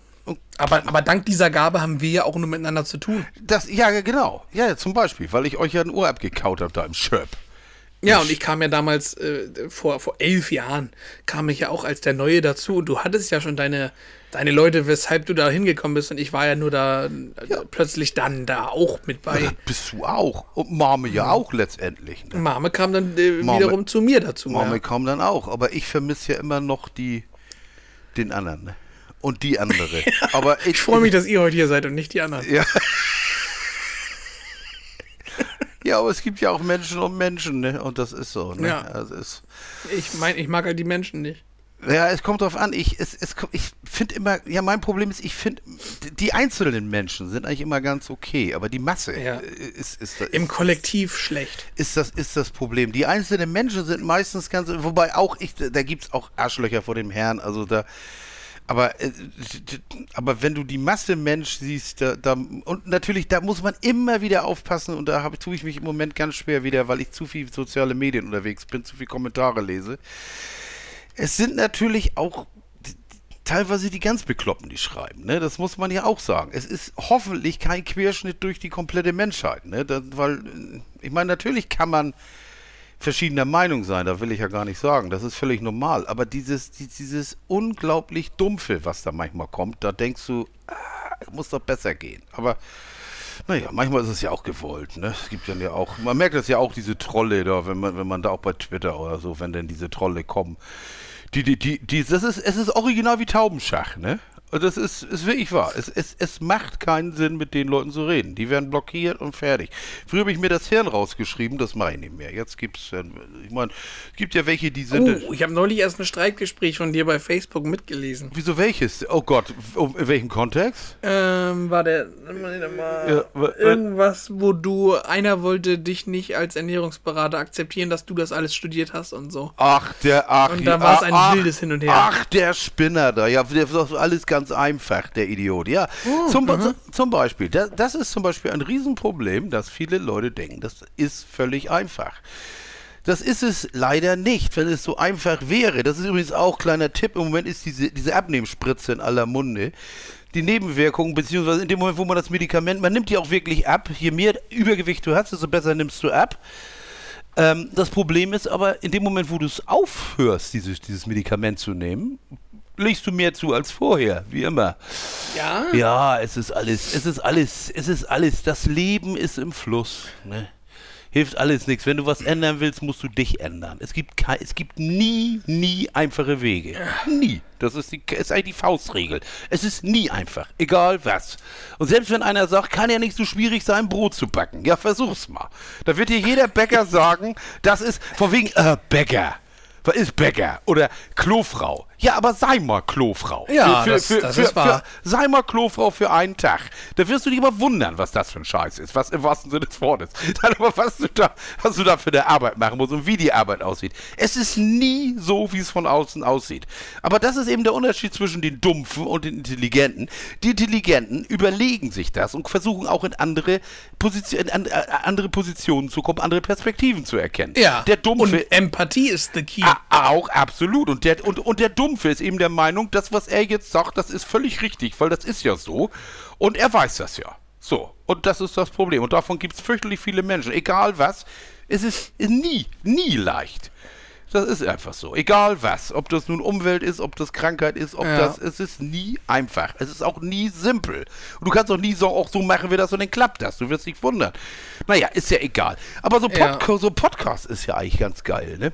Aber, aber dank dieser Gabe haben wir ja auch nur miteinander zu tun. Das, ja, genau. Ja, zum Beispiel, weil ich euch ja ein Ohr abgekaut habe da im Schöp. Ja, und ich kam ja damals, äh, vor, vor elf Jahren, kam ich ja auch als der Neue dazu und du hattest ja schon deine, deine Leute, weshalb du da hingekommen bist und ich war ja nur da äh, plötzlich dann da auch mit bei. Bist du auch. Und Mame ja auch letztendlich. Ne? Mame kam dann äh, Mame- wiederum zu mir dazu. Mame ja. kam dann auch. Aber ich vermisse ja immer noch die, den anderen. Ne? Und die andere. Aber ich, Ich freue mich, dass ihr heute hier seid und nicht die anderen. Ja. ja, aber es gibt ja auch Menschen und Menschen, ne? Und das ist so, ne? Ja. Also es, Ich meine, ich mag halt die Menschen nicht. ja, es kommt drauf an. Ich, es, es, ich finde immer, ja, mein Problem ist, ich finde, die einzelnen Menschen sind eigentlich immer ganz okay, aber die Masse Ja. äh, ist, ist, ist, Im Kollektiv schlecht. ist, das, ist das Problem. Die einzelnen Menschen sind meistens ganz, wobei auch ich, da gibt es auch Arschlöcher vor dem Herrn, also da. Aber, äh, aber wenn du die Masse Mensch siehst, da, da, und natürlich, da muss man immer wieder aufpassen und da hab, tue ich mich im Moment ganz schwer wieder, weil ich zu viel soziale Medien unterwegs bin, zu viel Kommentare lese. Es sind natürlich auch teilweise die ganz Bekloppten, die schreiben. Ne? Das muss man ja auch sagen. Es ist hoffentlich kein Querschnitt durch die komplette Menschheit. Ne? Da, weil, äh, ich meine, natürlich kann man verschiedener Meinung sein, da will ich ja gar nicht sagen. Das ist völlig normal. Aber dieses, die- dieses unglaublich Dumpfe, was da manchmal kommt, da denkst du, ah, muss doch besser gehen. Aber naja, manchmal ist es ja auch gewollt, ne? Es gibt dann ja auch, man merkt das ja auch, diese Trolle da, wenn man, wenn man da auch bei Twitter oder so, wenn denn diese Trolle kommen. Die, die, die, die, das ist, es ist original wie Taubenschach, ne? Und das ist, ist wirklich wahr. Es, es, es macht keinen Sinn, mit den Leuten zu reden. Die werden blockiert und fertig. Früher habe ich mir das Hirn rausgeschrieben, das mache ich nicht mehr. Jetzt gibt's, äh, ich meine, es gibt ja welche, die sind. Oh, ich habe neulich erst ein Streikgespräch von dir bei Facebook mitgelesen. Wieso welches? Oh Gott, um, in welchem Kontext? Ähm, war der Ja, wa- wa- irgendwas, wo du einer wollte dich nicht als Ernährungsberater akzeptieren, dass du das alles studiert hast und so. Ach, der, ach, Und da war es ein ach, wildes Hin und Her. Ach, der Spinner da. Ja, der ist alles ganz einfach, der Idiot. Ja, Oh, zum, Be- zum Beispiel. Das, das ist zum Beispiel ein Riesenproblem, dass viele Leute denken, das ist völlig einfach. Das ist es leider nicht, wenn es so einfach wäre. Das ist übrigens auch kleiner Tipp. Im Moment ist diese, diese Abnehmspritze in aller Munde. Die Nebenwirkungen, beziehungsweise in dem Moment, wo man das Medikament, man nimmt die auch wirklich ab. Je mehr Übergewicht du hast, desto besser nimmst du ab. Ähm, das Problem ist aber, in dem Moment, wo du es aufhörst, dieses, dieses Medikament zu nehmen, legst du mehr zu als vorher, wie immer. Ja? Ja, es ist alles, es ist alles, es ist alles. Das Leben ist im Fluss. Ne? Hilft alles nichts. Wenn du was ändern willst, musst du dich ändern. Es gibt, es gibt nie, nie einfache Wege. Nie. Das ist, die, ist eigentlich die Faustregel. Es ist nie einfach. Egal was. Und selbst wenn einer sagt, kann ja nicht so schwierig sein, Brot zu backen. Ja, versuch's mal. Da wird dir jeder Bäcker sagen, das ist von wegen, äh, Bäcker. Was ist Bäcker? Oder Klofrau. Ja, aber sei mal Klofrau. Ja, das- das ist wahr. sei mal Klofrau für einen Tag. Da wirst du dich aber wundern, was das für ein Scheiß ist. Was im wahrsten Sinne des Wortes. Dann aber, was du da, was du da für eine Arbeit machen musst und wie die Arbeit aussieht. Es ist nie so, wie es von außen aussieht. Aber das ist eben der Unterschied zwischen den Dumpfen und den Intelligenten. Die Intelligenten überlegen sich das und versuchen auch in andere, Position, in an, äh, andere Positionen zu kommen, andere Perspektiven zu erkennen. Ja. Der Dumpfe Und Empathie ist the key. Auch, absolut. Und der, und, und der Dumpfe ist eben der Meinung, das, was er jetzt sagt, das ist völlig richtig, weil das ist ja so. Und er weiß das ja. So. Und das ist das Problem. Und davon gibt es fürchterlich viele Menschen. Egal was, es ist nie, nie leicht. Das ist einfach so. Egal was. Ob das nun Umwelt ist, ob das Krankheit ist, ob Ja. das. Es ist nie einfach. Es ist auch nie simpel. Und du kannst auch nie so, auch so machen, wie das und dann klappt das. Du wirst dich wundern. Naja, ist ja egal. Aber so, Ja. Podca so Podcast ist ja eigentlich ganz geil, ne?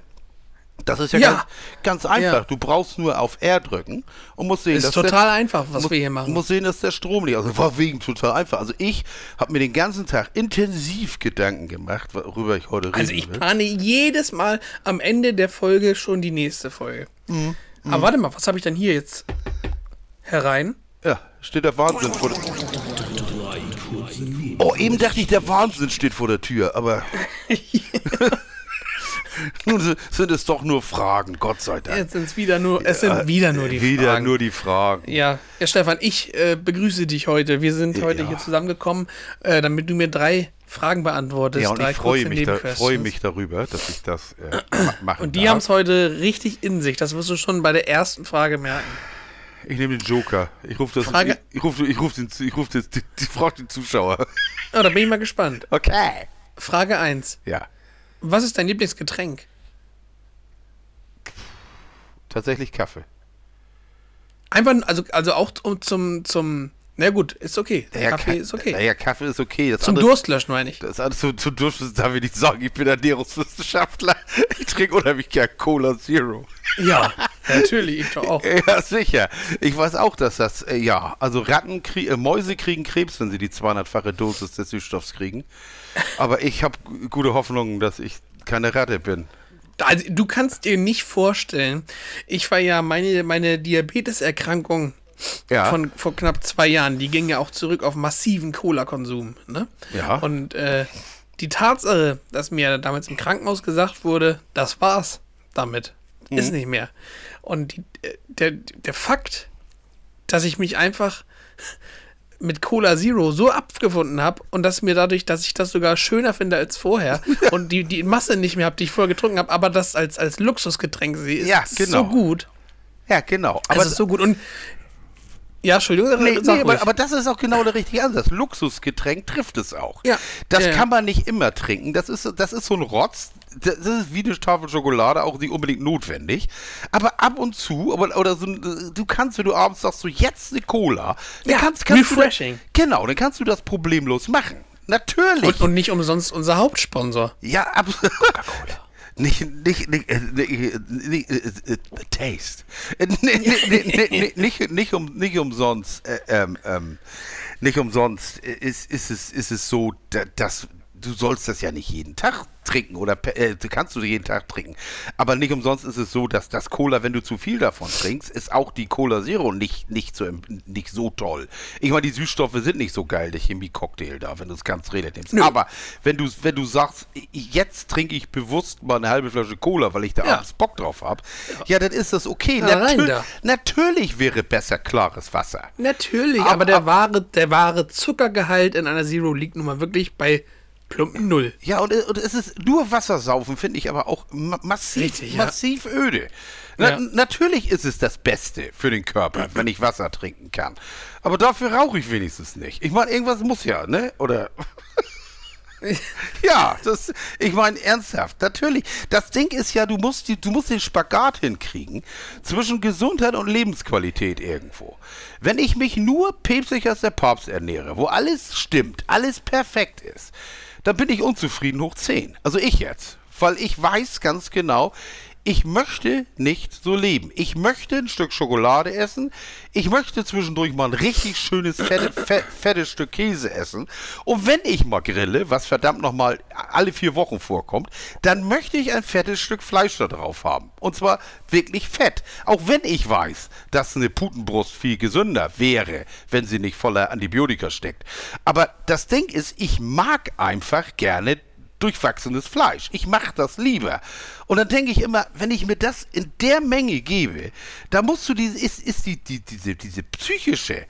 Das ist ja, Ja. Ganz, ganz einfach. Ja. Du brauchst nur auf R drücken und musst sehen, Ist dass total der, einfach, was muss, wir hier machen. musst sehen, dass der Strom nicht. Also war wegen total einfach. Also ich habe mir den ganzen Tag intensiv Gedanken gemacht, worüber ich heute reden Also ich will. plane jedes Mal am Ende der Folge schon die nächste Folge. Aber warte mal, was habe ich denn hier jetzt herein? Ja, steht der Wahnsinn vor der Oh, eben dachte ich, der Wahnsinn steht vor der Tür, aber nun sind es doch nur Fragen, Gott sei Dank. Jetzt sind es wieder nur, es sind wieder nur die Wieder Fragen. nur die Fragen. ja, ja, Stefan, ich äh, begrüße dich heute. Wir sind heute Ja. hier zusammengekommen, äh, damit du mir drei Fragen beantwortest. Ja, und ich freue mich, da, freue mich darüber, dass ich das äh, ma- machen Und die haben es heute richtig in sich. Das wirst du schon bei der ersten Frage merken. Ich nehme den Joker. Ich rufe das. Frage- Ich, ich rufe ich ruf den, ich ruf das, die, die fragt den Zuschauer. Oh, da bin ich mal gespannt. Okay. Frage 1. Ja, Was ist dein Lieblingsgetränk? tatsächlich Kaffee. Einfach, also, also auch um, zum, zum, na gut, ist okay. Kaffee Ka- ist okay. Naja, Kaffee ist okay. Das Zum andere, Durstlöschen meine ich. Das alles zu, zu Durst darf ich nicht sagen. Ich bin Ernährungswissenschaftler. Ich trinke unheimlich gern Cola Zero. Ja, natürlich, ich doch auch. Ja, sicher. Ich weiß auch, dass das, äh, ja, also Ratten, krie äh, Mäuse kriegen Krebs, wenn sie die 200-fache Dosis des Süßstoffs kriegen. Aber ich habe gute Hoffnung, dass ich keine Ratte bin. Also, du kannst dir nicht vorstellen, ich war ja meine, meine Diabeteserkrankung Ja. von vor knapp zwei Jahren, die ging ja auch zurück auf massiven Cola-Konsum. Ne? Ja. Und äh, die Tatsache, dass mir damals im Krankenhaus gesagt wurde, das war's damit, ist Mhm. nicht mehr. Und die, äh, der, der Fakt, dass ich mich einfach mit Cola Zero so abgefunden habe und dass mir dadurch, dass ich das sogar schöner finde als vorher und die, die Masse nicht mehr habe, die ich vorher getrunken habe, aber das als, als Luxusgetränk sehe, ist Ja, so genau. gut. Ja, genau. Aber es ist so gut. Und ja, Entschuldigung, Nee, nee aber, aber das ist auch genau der richtige Ansatz. Luxusgetränk trifft es auch. Ja. Das ja. kann man nicht immer trinken. Das ist, das ist so ein Rotz. Das ist wie eine Tafel Schokolade, auch nicht unbedingt notwendig. Aber ab und zu, aber, oder so, du kannst, wenn du abends sagst, so jetzt eine Cola, dann Ja, kannst, kannst refreshing. Du, da- genau, dann kannst du das problemlos machen. Natürlich. und, und nicht umsonst unser Hauptsponsor. ja, absolut. Coca-Cola. Nicht, nicht, nicht, nicht, nicht Taste. Nee, nicht, nicht, um, nicht umsonst, äh, ähm, ähm, nicht umsonst äh, ist, ist, es, ist es so, da- dass du sollst das ja nicht jeden Tag trinken oder äh, kannst du jeden Tag trinken. Aber nicht umsonst ist es so, dass das Cola, wenn du zu viel davon trinkst, ist auch die Cola Zero nicht, nicht, so, nicht so toll. Ich meine, die Süßstoffe sind nicht so geil, der Chemie-Cocktail da, wenn du es ganz redet nimmst. Aber wenn du, wenn du sagst, jetzt trinke ich bewusst mal eine halbe Flasche Cola, weil ich da Ja. abends Bock drauf habe, ja. dann ist das okay. Ja, rein Natür- da. Natürlich wäre besser klares Wasser. Natürlich, Aber- aber, der, wahre, der wahre Zuckergehalt in einer Zero liegt nun mal wirklich bei plumpen Null. Ja, und, und es ist nur Wasser saufen, finde ich aber auch ma massiv, Richtig, ja. massiv öde. Na, Ja. Natürlich ist es das Beste für den Körper, wenn ich Wasser trinken kann. Aber dafür rauche ich wenigstens nicht. Ich meine, irgendwas muss ja, ne? Oder. ja, das, ich meine ernsthaft, natürlich. Das Ding ist ja, du musst, die, du musst den Spagat hinkriegen zwischen Gesundheit und Lebensqualität irgendwo. Wenn ich mich nur päpstlich als der Papst ernähre, wo alles stimmt, alles perfekt ist, dann bin ich unzufrieden hoch 10. Also ich jetzt. Weil ich weiß ganz genau, ich möchte nicht so leben. Ich möchte ein Stück Schokolade essen. Ich möchte zwischendurch mal ein richtig schönes, fette, fett, fettes Stück Käse essen. Und wenn ich mal grille, was verdammt nochmal alle vier Wochen vorkommt, dann möchte ich ein fettes Stück Fleisch da drauf haben. Und zwar wirklich fett. Auch wenn ich weiß, dass eine Putenbrust viel gesünder wäre, wenn sie nicht voller Antibiotika steckt. Aber das Ding ist, ich mag einfach gerne durchwachsenes Fleisch. Ich mache das lieber. Und dann denke ich immer, wenn ich mir das in der Menge gebe, da musst du diese, ist, ist die, die, diese, diese psychische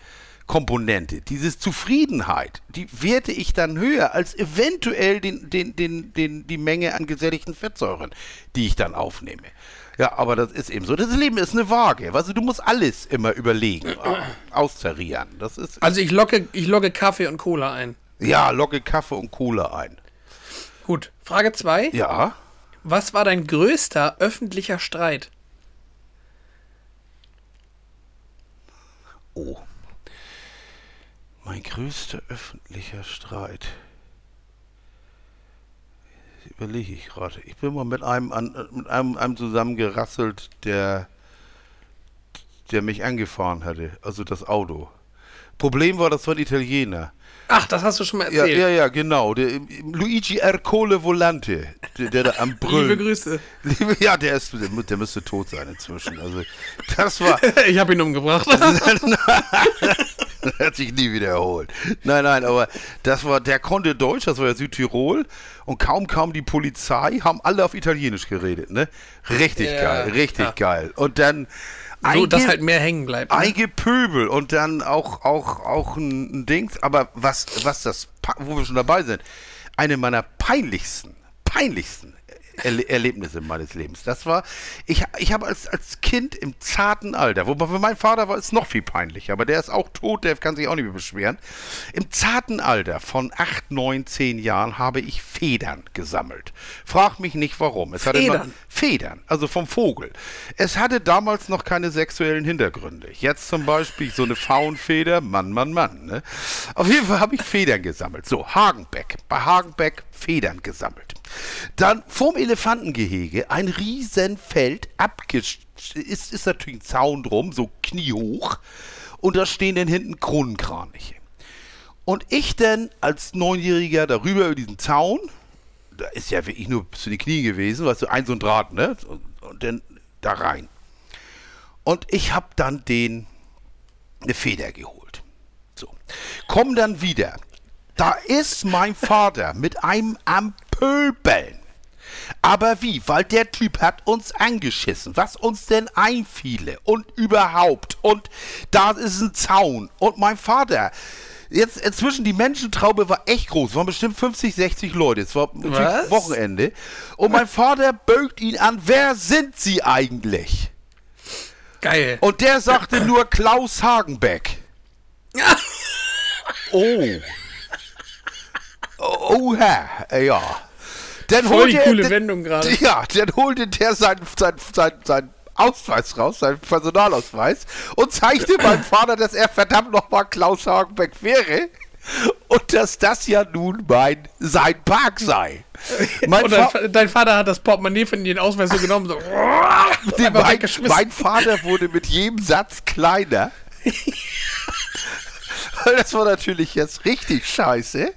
Komponente, diese Zufriedenheit, die werte ich dann höher als eventuell den, den, den, den, die Menge an gesättigten Fettsäuren, die ich dann aufnehme. Ja, aber das ist eben so. Das Leben ist eine Waage. Also du musst alles immer überlegen, austarieren. Das ist. Also ich locke, ich logge Kaffee und Cola ein. Ja, locke Kaffee und Cola ein. Gut. Frage 2. Ja. Was war dein größter öffentlicher Streit? Oh. Mein größter öffentlicher Streit. Überlege ich gerade. Ich bin mal mit einem, an, mit einem, einem zusammengerasselt, der, der mich angefahren hatte. Also das Auto. Problem war, das war ein Italiener. Ach, das hast du schon mal Ja, erzählt. ja, ja, genau. Der, Luigi Ercole Volante, der, der da am Brüllen. Liebe Grüße. Liebe, ja, der, ist, der, der müsste tot sein inzwischen. Also, das war. Ich habe ihn umgebracht. Das hat sich nie wieder erholt. Nein, nein, aber das war, der konnte Deutsch, das war ja Südtirol. Und kaum kam die Polizei, haben alle auf Italienisch geredet, ne? Richtig Ja, geil, richtig ja. geil. Und dann. So, dass halt mehr hängen bleibt. Ne? ein Gepöbel und dann auch, auch, auch ein, Dings, aber was, was das, wo wir schon dabei sind, eine meiner peinlichsten, peinlichsten Erle Erlebnisse meines Lebens. Das war, ich, ich habe als, als Kind im zarten Alter, wobei für meinen Vater war es noch viel peinlicher, aber der ist auch tot, der kann sich auch nicht mehr beschweren. Im zarten Alter von 8, 9, 10 Jahren habe ich Federn gesammelt. Frag mich nicht warum. Es hatte noch- Federn? Federn, also vom Vogel. Es hatte damals noch keine sexuellen Hintergründe. Jetzt zum Beispiel so eine Faunfeder, Mann, Mann, Mann. Ne? Auf jeden Fall habe ich Federn gesammelt. So, Hagenbeck. Bei Hagenbeck Federn gesammelt. Dann vorm Elefantengehege ein Riesenfeld abgesch... Ist, ist natürlich ein Zaun drum, so kniehoch. Und da stehen dann hinten Kronenkraniche. Und ich dann als Neunjähriger darüber über diesen Zaun, da ist ja wirklich nur zu den Knie gewesen, weißt du, ein so ein Draht, ne? Und, und dann da rein. Und ich hab dann den eine Feder geholt. So. Komm dann wieder. Da ist mein Vater mit einem am Pöbeln. Aber wie? Weil der Typ hat uns angeschissen, was uns denn einfiele und überhaupt. Und da ist ein Zaun. Und mein Vater, jetzt inzwischen die Menschentraube war echt groß, es waren bestimmt 50, 60 Leute. Es war Was? Wochenende. Und mein Vater bögt ihn an, wer sind Sie eigentlich? Geil. Und der sagte nur Klaus Hagenbeck. Oh. Oha, ja. Dann Voll die holte coole dann- Wendung gerade. Ja, dann holte der sein, sein, sein, sein Ausweis raus, sein Personalausweis, und zeigte meinem Vater, dass er verdammt nochmal Klaus Hagenbeck wäre. Und dass das ja nun mein, sein Park sei. Mein dein, Fa- dein Vater hat das Portemonnaie von den Ausweis so genommen, so einfach mein, mein Vater wurde mit jedem Satz kleiner. das war natürlich jetzt richtig scheiße.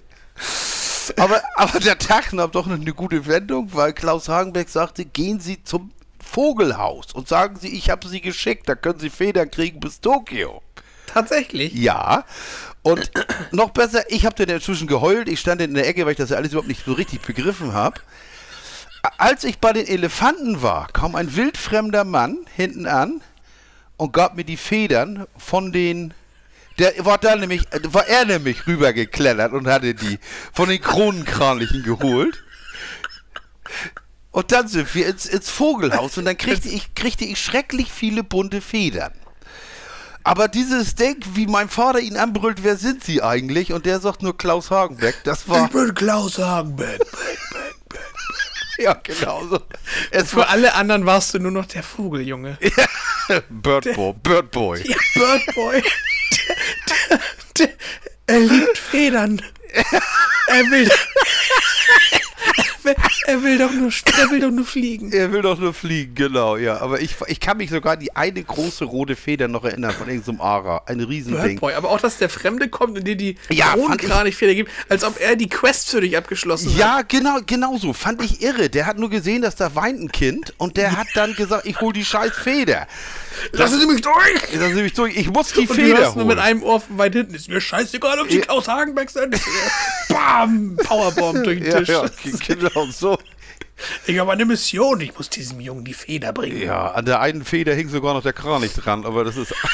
Aber, aber der Tag nahm doch noch eine gute Wendung, weil Klaus Hagenbeck sagte, gehen Sie zum Vogelhaus und sagen Sie, ich habe Sie geschickt, da können Sie Federn kriegen bis Tokio. Tatsächlich. Ja. Und noch besser, ich habe dann inzwischen geheult. Ich stand in der Ecke, weil ich das ja alles überhaupt nicht so richtig begriffen habe. Als ich bei den Elefanten war, kam ein wildfremder Mann hinten an und gab mir die Federn von den. Der war da nämlich, war er nämlich rübergeklettert und hatte die von den Kronenkranichen geholt. Und dann sind wir ins, ins Vogelhaus und dann kriegte ich, kriegte ich schrecklich viele bunte Federn. Aber dieses Denk, wie mein Vater ihn anbrüllt, wer sind Sie eigentlich? Und der sagt nur Klaus Hagenbeck. Das war. Ich bin Klaus Hagenbeck. ja, genau so. Es Für alle anderen warst du nur noch der Vogeljunge. Birdboy. Birdboy. Ja, Birdboy. Er liebt Federn. Er will, er will, doch nur, er will doch nur fliegen. Er will doch nur fliegen, genau, ja. Aber ich, ich kann mich sogar an die eine große rote Feder noch erinnern von irgendeinem Ara. Ein Riesending. Birdboy, aber auch, dass der Fremde kommt und dir die Ja, Kronkranichfeder gibt, als ob er die Quest für dich abgeschlossen hat. Ja, genau, genau so. Fand ich irre. Der hat nur gesehen, dass da weint ein Kind und der hat dann gesagt, ich hol die scheiß Feder. Lassen Sie mich durch! Das ist nämlich durch. Ich muss die Und du Feder hörst nur mit einem Ohr weit hinten. Ist mir scheißegal, ob die Ja. Klaus Hagenbeck sind. Bam! Powerbomb durch den ja, Tisch. ja, genau so. Ich habe eine Mission. Ich muss diesem Jungen die Feder bringen. Ja, an der einen Feder hing sogar noch der Kranich dran, aber das ist.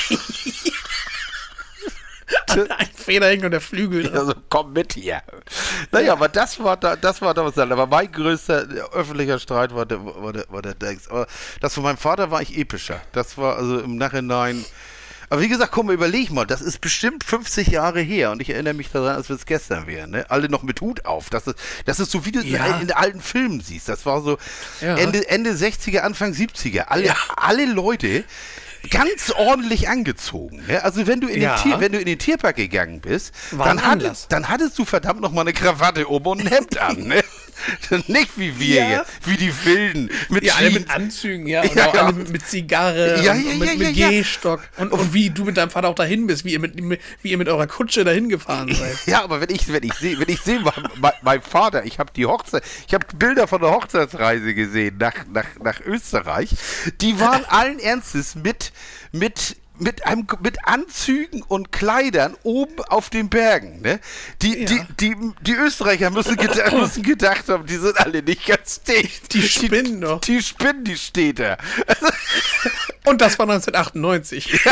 Ein Feder hängt und der Flügel dran. Also komm mit hier. Naja, aber das war da, das war damals dann. Aber mein größter öffentlicher Streit war der, war der, war der Dings. Aber das von meinem Vater war ich epischer. Das war also im Nachhinein. Aber wie gesagt, komm, überleg mal, das ist bestimmt 50 Jahre her und ich erinnere mich daran, als wir es gestern wären. Ne? Alle noch mit Hut auf. Das ist, das ist so, wie du es Ja. in den alten Filmen siehst. Das war so Ja. Ende, Ende 60er, Anfang 70er. Alle, Ja. alle Leute ganz ordentlich angezogen. Ne? Also wenn du in Ja. den Tier, wenn du in den Tierpark gegangen bist, War dann, hatte, dann hattest du verdammt noch mal eine Krawatte um und ein Hemd an, ne? Nicht wie wir Ja. hier, wie die Wilden mit Ja, alle mit Anzügen, ja. Und Ja, auch ja. alle mit, mit Zigarre Ja, und, und mit, mit. Gehstock. Und, und wie du mit deinem Vater auch dahin bist, wie ihr mit, wie ihr mit eurer Kutsche dahin gefahren seid. Ja, aber wenn ich wenn ich sehe, wenn ich sehe, mein, mein, mein Vater, ich habe die Hochzeit, ich habe Bilder von der Hochzeitsreise gesehen nach nach nach Österreich, die waren allen Ernstes mit mit mit einem mit Anzügen und Kleidern oben auf den Bergen, ne? Die Ja. die die die Österreicher müssen gedacht, müssen gedacht haben, die sind alle nicht ganz dicht. Die spinnen doch. Die spinnen die Städte. Und das war 1998.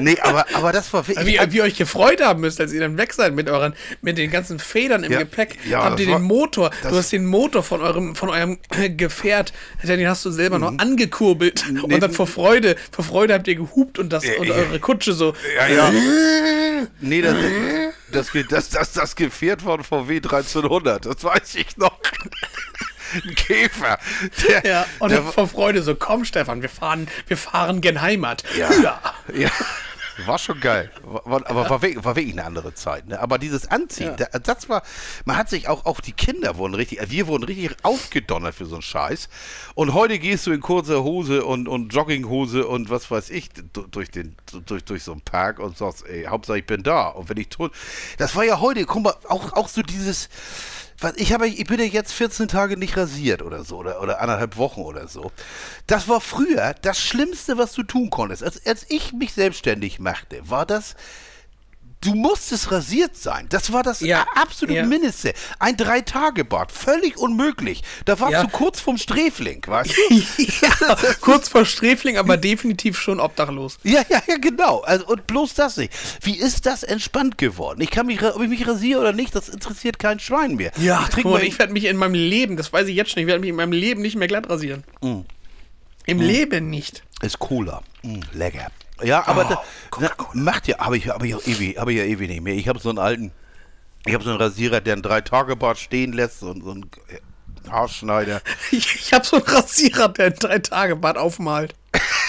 Nee, aber aber das war wirklich Wie, wie ihr euch gefreut haben müsst, als ihr dann weg seid mit euren, mit den ganzen Federn im Ja, Gepäck. ja, habt ihr war- den Motor, das- du hast den Motor von eurem, von eurem Gefährt, den hast du selber noch angekurbelt. Nee. Und dann vor Freude, vor Freude habt ihr gehupt und das, und ja. eure Kutsche so. Ja, ja. Nee, das, das, das, das, das, Gefährt von VW 1300, das weiß ich noch. Ein Käfer. Der, Ja, und der, dann vor Freude so, komm Stefan, wir fahren, wir fahren gen Heimat. Ja. Ja. ja, war schon geil. War, aber war, wirklich- war wirklich eine andere Zeit. Ne? Aber dieses Anziehen, Ja. da, das war, man hat sich auch, auch die Kinder wurden richtig, wir wurden richtig aufgedonnert für so einen Scheiß. Und heute gehst du in kurzer Hose und, und Jogginghose und was weiß ich du- durch, den, durch, durch so einen Park und sagst, ey, Hauptsache ich bin da. Und wenn ich tot. Das war ja heute, guck mal, auch, auch so dieses. Ich, habe, ich bin ja jetzt 14 Tage nicht rasiert oder so, oder, oder anderthalb Wochen oder so. Das war früher das Schlimmste, was du tun konntest. Als, als ich mich selbstständig machte, war das, du musstest rasiert sein. Das war das Ja, absolute ja. Mindeste. Ein Drei-Tage-Bart, völlig unmöglich. Da warst Ja. du kurz vorm Sträfling, weißt du? ja, kurz vor Sträfling, aber definitiv schon obdachlos. Ja, ja, ja, genau. Also, und bloß das nicht. Wie ist das entspannt geworden? Ich kann mich, ob ich mich rasiere oder nicht, das interessiert kein Schwein mehr. ich trinke mal, mal ich werde mich in meinem Leben, das weiß ich jetzt schon, ich werde mich in meinem Leben nicht mehr glatt rasieren. Mm. Im Leben nicht. Ist Cola. Mm, lecker. Ja, aber Oh, da, na, macht ja, habe ich, hab ich auch ewig, habe ich ja ewig nicht mehr. Ich habe so einen alten, ich habe so einen Rasierer, der einen Drei-Tage-Bart stehen lässt und so einen Haarschneider. Ich, ich habe so einen Rasierer, der ein Drei-Tage-Bad aufmalt.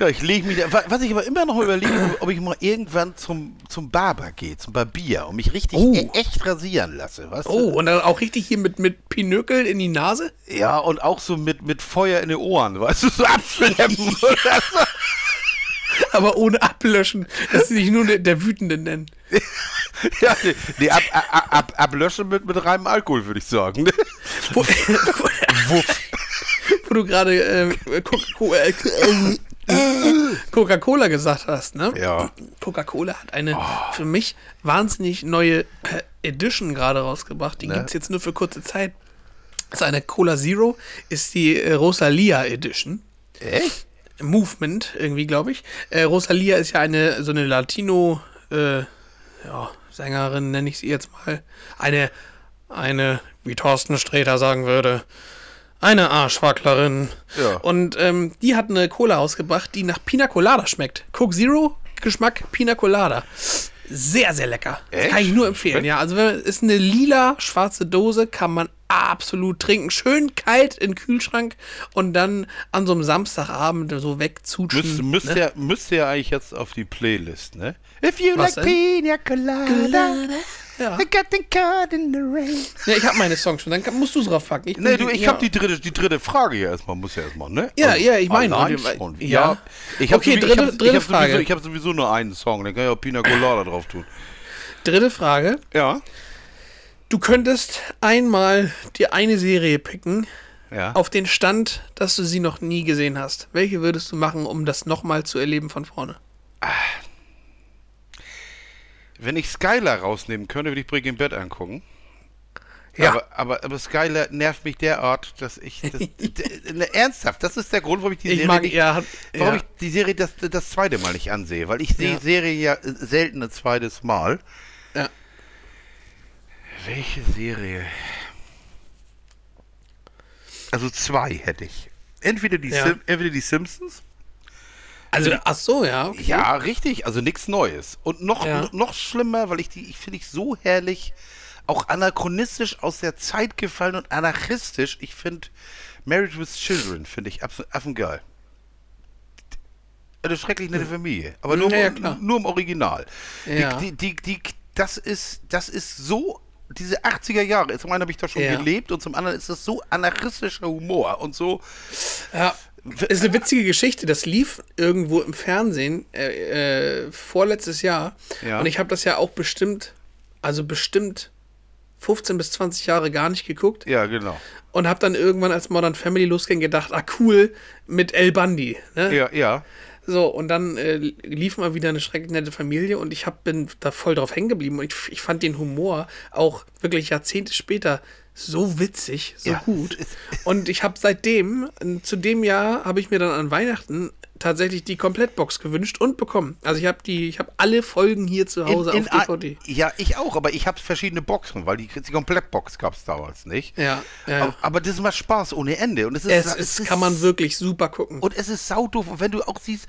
Ja, ich lege mich, was ich aber immer noch überlege, ob ich mal irgendwann zum, zum Barber gehe, zum Barbier und mich richtig Oh. e echt rasieren lasse, weißt Oh, du? und dann auch richtig hier mit, mit Pinökel in die Nase? Ja, und auch so mit, mit Feuer in den Ohren, weißt du, so abschleppen oder so. Aber ohne ablöschen, dass sie sich nur der, Wütende nennen. Ja, nee, nee ab, ab, ab, ablöschen mit, mit reinem Alkohol, würde ich sagen. ne? Wo, Wuff. wo du gerade äh, Coca-Cola gesagt hast, ne? Ja. Coca-Cola hat eine für mich wahnsinnig neue Edition gerade rausgebracht. Die Ne? gibt es jetzt nur für kurze Zeit. Das ist eine Cola Zero, ist die äh, Rosalia Edition. Echt? Movement, irgendwie, glaube ich. Äh, Rosalia ist ja eine so eine Latino, äh, ja, Sängerin, nenne ich sie jetzt mal. Eine, eine, wie Thorsten Sträter sagen würde, Eine Arschwacklerin. Ja. Und ähm, die hat eine Cola ausgebracht, die nach Pina Colada schmeckt. Coke Zero, Geschmack Pina Colada. Sehr, sehr lecker. Das Echt? kann ich nur empfehlen. Ja, also wenn, ist eine lila schwarze Dose, kann man absolut trinken. Schön kalt in den Kühlschrank und dann an so einem Samstagabend so wegzutschen. Müsste, müsste, ne? ja, müsste ja eigentlich jetzt auf die Playlist, ne? If you Was like denn? Pina Colada, Ja. I got the card in the rain. ja, ich habe meine Songs schon. Dann musst du es drauf packen. Ich Nee, du, ich ja. habe die dritte, die dritte Frage hier erstmal, muss ja erstmal, ne? Ja, ja, ich meine, ja. Ja. Ich hab Okay, sowieso, dritte- ich hab, dritte ich hab Frage. Sowieso, ich habe sowieso nur einen Song, den kann ich auch Pina Colada drauf tun. Dritte Frage. Ja. Du könntest einmal dir eine Serie picken, Ja. auf den Stand, dass du sie noch nie gesehen hast. Welche würdest du machen, um das nochmal zu erleben von vorne? Wenn ich Skylar rausnehmen könnte, würde ich Breaking Bad angucken. Ja. Aber, aber, aber Skylar nervt mich derart, dass ich. Das, ne, ernsthaft, das ist der Grund, warum ich die Ich Serie. mag nicht, ja, warum ja. ich die Serie das, das zweite Mal nicht ansehe. Weil ich sehe Ja. Serien ja selten ein zweites Mal. Welche Serie? Also zwei hätte ich. Entweder die, Ja. Sim, entweder die Simpsons. Also, ach so, ja. Okay. Ja, richtig. Also nichts Neues. Und noch, Ja. noch schlimmer, weil ich die, ich finde ich so herrlich, auch anachronistisch aus der Zeit gefallen und anarchistisch. Ich finde Married with Children, finde ich affengeil. Eine schrecklich nette Familie. Aber nur, Ja, ja, nur im Original. Die, die, die, die, das, ist, das ist so. Diese 80er Jahre, zum einen habe ich da schon Ja. gelebt und zum anderen ist das so anarchistischer Humor und so. Ja. Ist eine witzige Geschichte. Das lief irgendwo im Fernsehen äh, äh, vorletztes Jahr. Ja. Und ich habe das ja auch bestimmt, also bestimmt 15 bis 20 Jahre gar nicht geguckt. Ja, genau. Und habe dann irgendwann, als Modern Family losging, gedacht, ah cool, mit El Bundy. Ne? Ja, ja. So, und dann äh, lief mal wieder eine schrecklich nette Familie und ich hab, bin da voll drauf hängen geblieben. Und ich, ich fand den Humor auch wirklich Jahrzehnte später so witzig, so Ja, gut. es Und ich habe seitdem, zu dem Jahr, habe ich mir dann an Weihnachten tatsächlich die Komplettbox gewünscht und bekommen. Also ich habe die, ich habe alle Folgen hier zu Hause auf a- DVD. Ja, ich auch, aber ich habe verschiedene Boxen, weil die, die Komplettbox gab es damals nicht. Ja, ja. Aber, aber das macht Spaß ohne Ende. Und es ist, es, ist, kann man wirklich super gucken. Und es ist saudoof. Und wenn du auch siehst,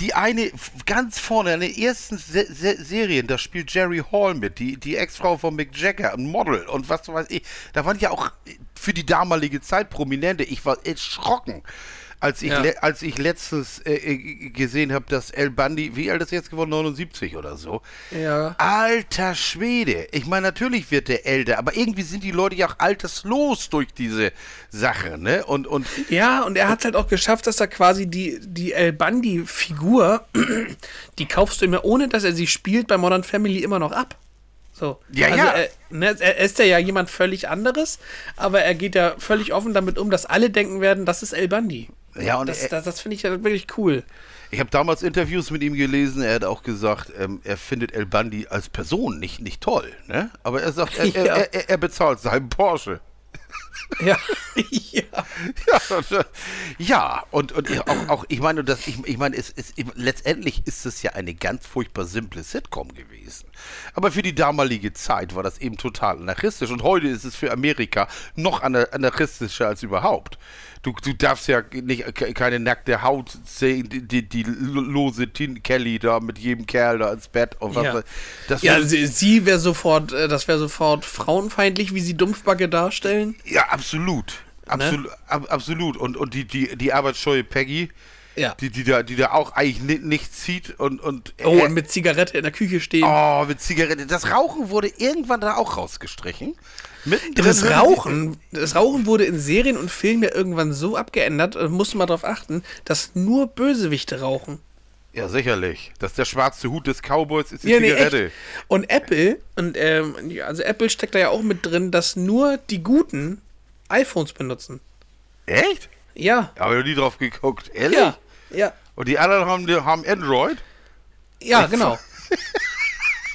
die eine ganz vorne in den ersten Se Se Serien, da spielt Jerry Hall mit, die, die Ex-Frau von Mick Jagger, ein Model und was weiß ich. Da waren ja auch für die damalige Zeit Prominente. Ich war erschrocken. Als ich, Ja. als ich letztens äh, äh, gesehen habe, dass El Bundy, wie alt ist er jetzt geworden? 79 oder so. ja. Alter Schwede. Ich meine, natürlich wird der älter, aber irgendwie sind die Leute ja auch alterslos durch diese Sache, ne? Und, und Ja, und er hat halt auch geschafft, dass er quasi die, die El Bundy-Figur, die kaufst du immer, ohne dass er sie spielt, bei Modern Family immer noch ab. So. Ja, also ja. Er, ne, er ist ja jemand völlig anderes, aber er geht ja völlig offen damit um, dass alle denken werden, das ist El Bundy. Ja, und das, das, das finde ich ja wirklich cool. ich habe damals Interviews mit ihm gelesen, er hat auch gesagt, ähm, er findet El Bundy als Person nicht, nicht toll, ne? Aber er sagt, er, Ja. er, er, er bezahlt seinen Porsche. Ja. ja. Ja, und, äh, ja, und, und auch, auch, ich meine, das, ich, ich meine, es ist, letztendlich ist es ja eine ganz furchtbar simple Sitcom gewesen. Aber für die damalige Zeit war das eben total anarchistisch und heute ist es für Amerika noch anar- anarchistischer als überhaupt. Du, du darfst ja nicht ke- keine nackte Haut sehen, die, die, die lose Tin Kelly da mit jedem Kerl da ins Bett und was Ja. Das Ja, sie, sie wäre sofort, äh, das wäre sofort frauenfeindlich, wie sie Dumpfbacke darstellen. ja, absolut. Absolut, ab, absolut. Und, und die, die, die arbeitsscheue Peggy, Ja. die, die, da, die da auch eigentlich ni nichts zieht und. und Oh, und mit Zigarette in der Küche stehen. oh, mit Zigarette. Das Rauchen wurde irgendwann da auch rausgestrichen. Mittendrin Das Rauchen, das Rauchen wurde in Serien und Filmen ja irgendwann so abgeändert, musst du mal darauf achten, dass nur Bösewichte rauchen. Ja, sicherlich. Das ist der schwarze Hut des Cowboys, ist die Ja, nee, Zigarette. echt. Und Apple, und ähm, also Apple steckt da ja auch mit drin, dass nur die Guten iPhones benutzen. echt? Ja. Habe ich noch nie drauf geguckt. Ehrlich? Ja. Ja. Und die anderen haben, die haben Android? Ja, genau.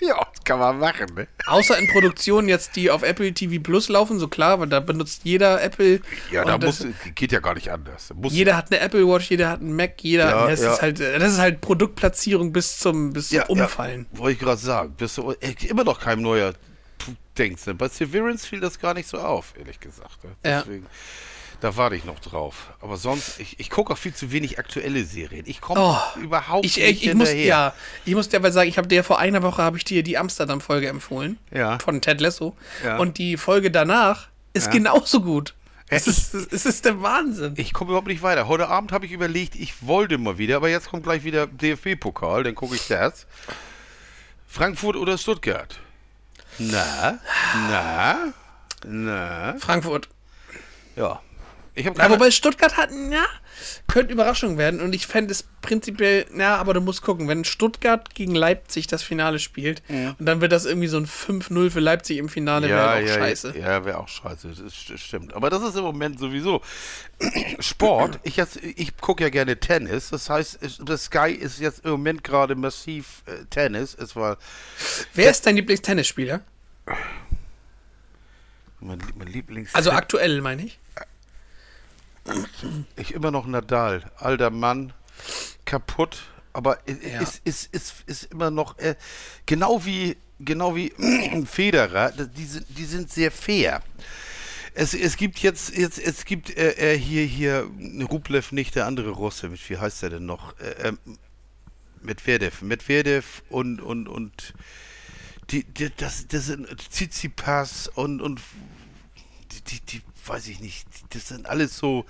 Ja, das kann man machen, ne? Außer in Produktionen jetzt, die auf Apple TV Plus laufen, so klar, weil da benutzt jeder Apple. Ja, da muss, geht ja gar nicht anders. Muss, Jeder hat eine Apple Watch, jeder hat einen Mac, jeder. Ja, das, ja. Ist halt, das ist halt Produktplatzierung bis zum, bis zum ja, Umfallen. Ja, wollte ich gerade sagen. Bist du äh, immer noch kein neuer Denkst du? Bei Severance fiel das gar nicht so auf, ehrlich gesagt. ne? Ja. Da warte ich noch drauf. Aber sonst, ich, ich gucke auch viel zu wenig aktuelle Serien. Ich komme Oh, überhaupt Ich, nicht ich, ich muss, ja, ich muss dir aber sagen, ich habe dir vor einer Woche habe ich dir die Amsterdam-Folge empfohlen. Ja. Von Ted Lasso. Ja. Und die Folge danach ist Ja. genauso gut. Es ist, es ist der Wahnsinn. Ich komme überhaupt nicht weiter. Heute Abend habe ich überlegt, ich wollte mal wieder, aber jetzt kommt gleich wieder DFB-Pokal, dann gucke ich das. Frankfurt oder Stuttgart? Na? Na? Na? Frankfurt. Ja. Ich habe Ja, keine... wobei Stuttgart hat, ja, könnte Überraschung werden. Und ich fände es prinzipiell, ja, aber du musst gucken, wenn Stuttgart gegen Leipzig das Finale spielt und dann wird das irgendwie so ein 5-0 für Leipzig im Finale, ja, wäre auch ja, scheiße. Ja, wäre auch scheiße. Das stimmt. Aber das ist im Moment sowieso. Sport, ich, jetzt- ich gucke ja gerne Tennis. Das heißt, das Sky ist jetzt im Moment gerade massiv äh, Tennis. Es war Wer ist dein Lieblingstennisspieler? mein, mein Lieblings. Also aktuell, meine ich. Ich immer noch Nadal, alter Mann, kaputt, aber Ja. ist, ist, ist, ist immer noch äh, genau wie genau wie Federer, die sind, die sind sehr fair. Es, es gibt jetzt, jetzt es gibt äh, äh, hier hier Rublev nicht der andere Russe, mit wie heißt er denn noch? Äh, ähm, Medvedev, Medvedev und und und die, die das das sind Tsitsipas und und die, die, die, weiß ich nicht, das sind alles so,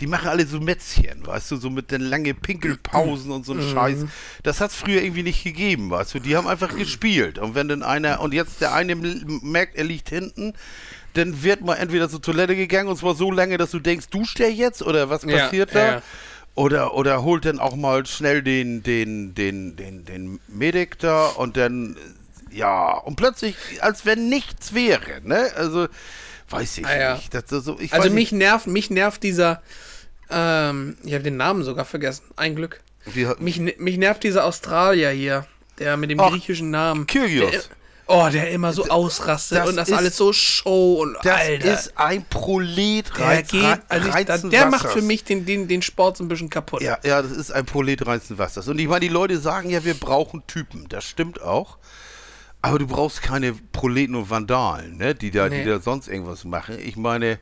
die machen alle so Mätzchen, weißt du, so mit den langen Pinkelpausen und so ein Scheiß. Das hat es früher irgendwie nicht gegeben, weißt du, die haben einfach gespielt. Und wenn dann einer, und jetzt der eine merkt, er liegt hinten, dann wird mal entweder zur Toilette gegangen und zwar so lange, dass du denkst, duscht der jetzt oder was passiert ja, da? ja. Oder, oder holt dann auch mal schnell den, den, den, den, den Medik da und dann, ja, und plötzlich, als wenn nichts wäre, ne? Also, weiß ich Ah, ja. nicht. So, ich Also mich nervt, mich nervt dieser, ähm, ich habe den Namen sogar vergessen, ein Glück. nicht, wie, Mich, mich nervt dieser Australier hier, der mit dem Ach, griechischen Namen. Kyrgios. Der, oh, der immer so ausrastet das und das ist- alles so Show und das Alter. ist ein Prolet der geht, also ich, reizen der macht für mich den, den, den Sport so ein bisschen kaputt. Ja, ja, das ist ein Prolet reizen Wassers. Und ich meine, die Leute sagen ja, wir brauchen Typen. Das stimmt auch. Aber du brauchst keine Proleten und Vandalen, ne? die, da, Nee. die da sonst irgendwas machen. Ich meine,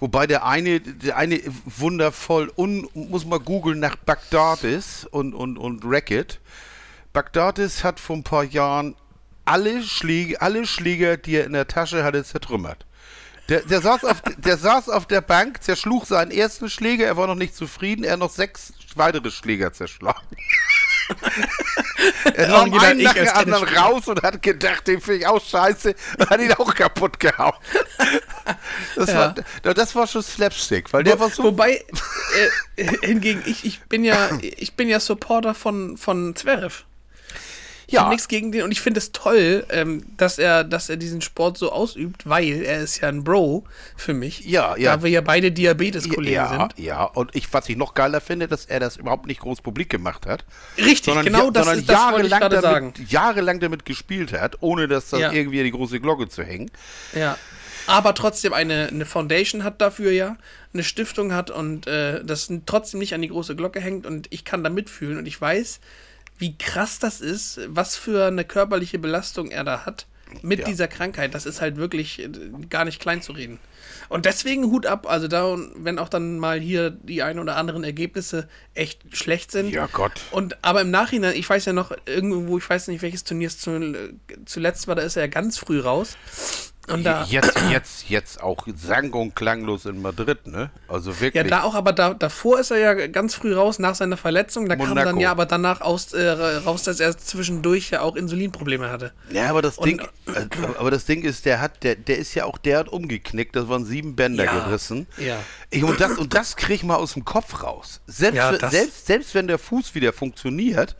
wobei der eine, der eine wundervoll, un, muss mal googeln nach Bagdadis und, und, und Racket. Bagdadis hat vor ein paar Jahren alle Schläge, alle Schläger, die er in der Tasche hatte, zertrümmert. Der, der, saß auf, der saß auf der Bank, zerschlug seinen ersten Schläger, er war noch nicht zufrieden, er hat noch sechs weitere Schläger zerschlagen. er nahm einen ich nach dem anderen raus und hat gedacht, den finde ich auch scheiße und hat ihn auch kaputt gehauen. Das, Ja. war, das war schon Slapstick, weil der war so... Wobei, äh, hingegen, ich, ich bin ja, ich bin ja Supporter von, von Zverev. Ich ja, habe nichts gegen den und ich finde es toll, ähm, dass er, dass er diesen Sport so ausübt, weil er ist ja ein Bro für mich. Ja, ja. Da wir ja beide Diabetes-Kollegen ja, sind. ja, und ich, was ich noch geiler finde, dass er das überhaupt nicht groß publik gemacht hat. Richtig, sondern, genau ja, das, sondern ist, das jahrelang, gerade sagen. damit, jahrelang damit gespielt hat, ohne dass das Ja. irgendwie an die große Glocke zu hängen. Ja. Aber trotzdem eine, eine Foundation hat dafür ja, eine Stiftung hat und äh, das trotzdem nicht an die große Glocke hängt und ich kann da mitfühlen und ich weiß, wie krass das ist, was für eine körperliche Belastung er da hat mit Ja. dieser Krankheit. Das ist halt wirklich äh, gar nicht klein zu reden. Und deswegen Hut ab, also da, wenn auch dann mal hier die ein oder anderen Ergebnisse echt schlecht sind. Ja, Gott. Und aber im Nachhinein, ich weiß ja noch, irgendwo, ich weiß nicht, welches Turnier es zu, zuletzt war, da ist er ja ganz früh raus. Und da, Jetzt, jetzt, jetzt auch sang- und klanglos in Madrid, ne? Also ja, wirklich. da auch, aber da, davor ist er ja ganz früh raus nach seiner Verletzung. Da kam Monaco. dann ja aber danach aus, äh, raus, dass er zwischendurch ja auch Insulinprobleme hatte. Ja, aber das Und- Ding, äh, aber das Ding ist, der hat, der, der ist ja auch, der hat umgeknickt, das waren sieben Bänder Ja, gerissen. ja. Ich, und das, und das krieg ich mal aus dem Kopf raus. Selbst, Ja, das- selbst, selbst wenn der Fuß wieder funktioniert,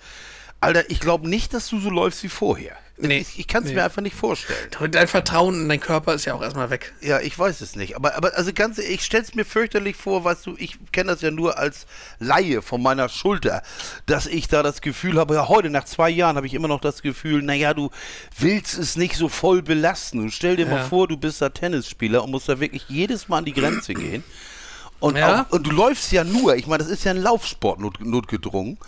Alter, ich glaube nicht, dass du so läufst wie vorher. Nee, ich ich kann es nee. mir einfach nicht vorstellen. Dein Vertrauen in deinen Körper ist ja auch erstmal weg. Ja, ich weiß es nicht. Aber, aber also ganz, ich stell's mir fürchterlich vor, weißt du, ich kenne das ja nur als Laie von meiner Schulter, dass ich da das Gefühl habe, ja, heute nach zwei Jahren habe ich immer noch das Gefühl, naja, du willst es nicht so voll belasten. Und stell dir mal Ja. vor, du bist da Tennisspieler und musst da wirklich jedes Mal an die Grenze gehen. Und, Ja. auch, und du läufst ja nur, ich meine, das ist ja ein Laufsport not, notgedrungen.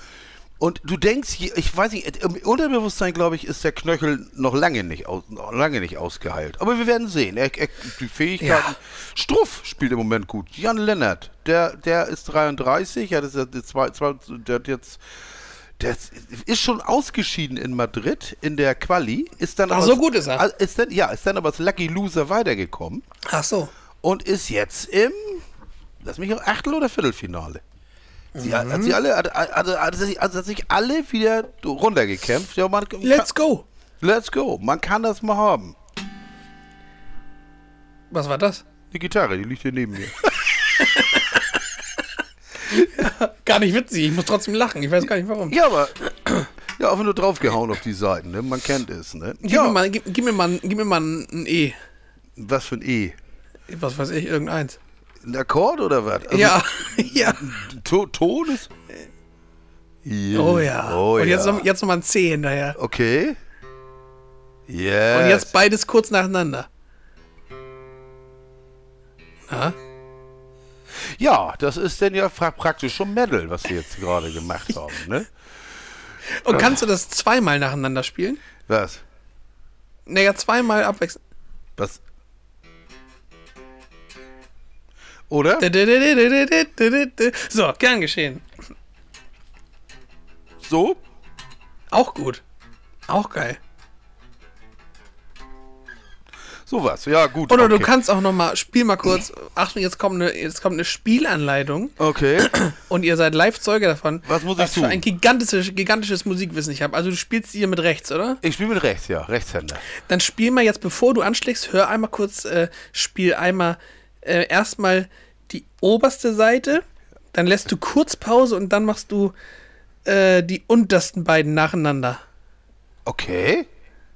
Und du denkst, ich weiß nicht, im Unterbewusstsein, glaube ich, ist der Knöchel noch lange nicht, aus, noch lange nicht ausgeheilt. Aber wir werden sehen. Er, er, die Fähigkeiten. Ja. Struff spielt im Moment gut. Jan Lennart, der, der ist 33, ja, das ist der, zwei, zwei, der hat jetzt. Der ist schon ausgeschieden in Madrid in der Quali, ist dann Ach, aber so gut ist er. Ist dann, ja, ist dann aber als Lucky Loser weitergekommen Ach so. und ist jetzt im, lass mich auch, Achtel- oder Viertelfinale. Sie Mhm. hat, sie alle, hat, hat, sich, also hat sich alle wieder runtergekämpft. Ja, man, Let's go. let's go. Man kann das mal haben. Was war das? Die Gitarre, die liegt hier neben mir. Gar nicht witzig. Ich muss trotzdem lachen. Ich weiß gar nicht warum. ja, aber ja, einfach nur draufgehauen auf die Seiten. Ne? Man kennt es. Ne? Gib, Ja, mir mal, gib, gib, mir mal, gib mir mal ein E. was für ein E? Was weiß ich, irgendeins. Ein Akkord oder was? Also, ja, ja. To ist. Ja. Oh ja. Oh Und jetzt, ja. noch, jetzt noch mal ein C hinterher. Okay. Yes. Und jetzt beides kurz nacheinander. Na? Ja, das ist denn ja praktisch schon Metal, was wir jetzt gerade gemacht haben, ne? Und kannst du das zweimal nacheinander spielen? Was? Naja, zweimal abwechselnd. Was? Oder? So, gern geschehen. So? Auch gut. Auch geil. Sowas, ja gut. Oder okay. du kannst auch noch mal, spiel mal kurz. Achtung, jetzt kommt eine, jetzt kommt eine Spielanleitung Okay. und ihr seid Live-Zeuge davon. Was muss ich was für tun? ein gigantisches, gigantisches Musikwissen ich habe. Also du spielst hier mit rechts, oder? Ich spiele mit rechts, ja, Rechtshänder. Dann spiel mal jetzt, bevor du anschlägst, hör einmal kurz, äh, spiel einmal äh, erstmal die oberste Seite, dann lässt du kurz Pause und dann machst du äh, die untersten beiden nacheinander. Okay.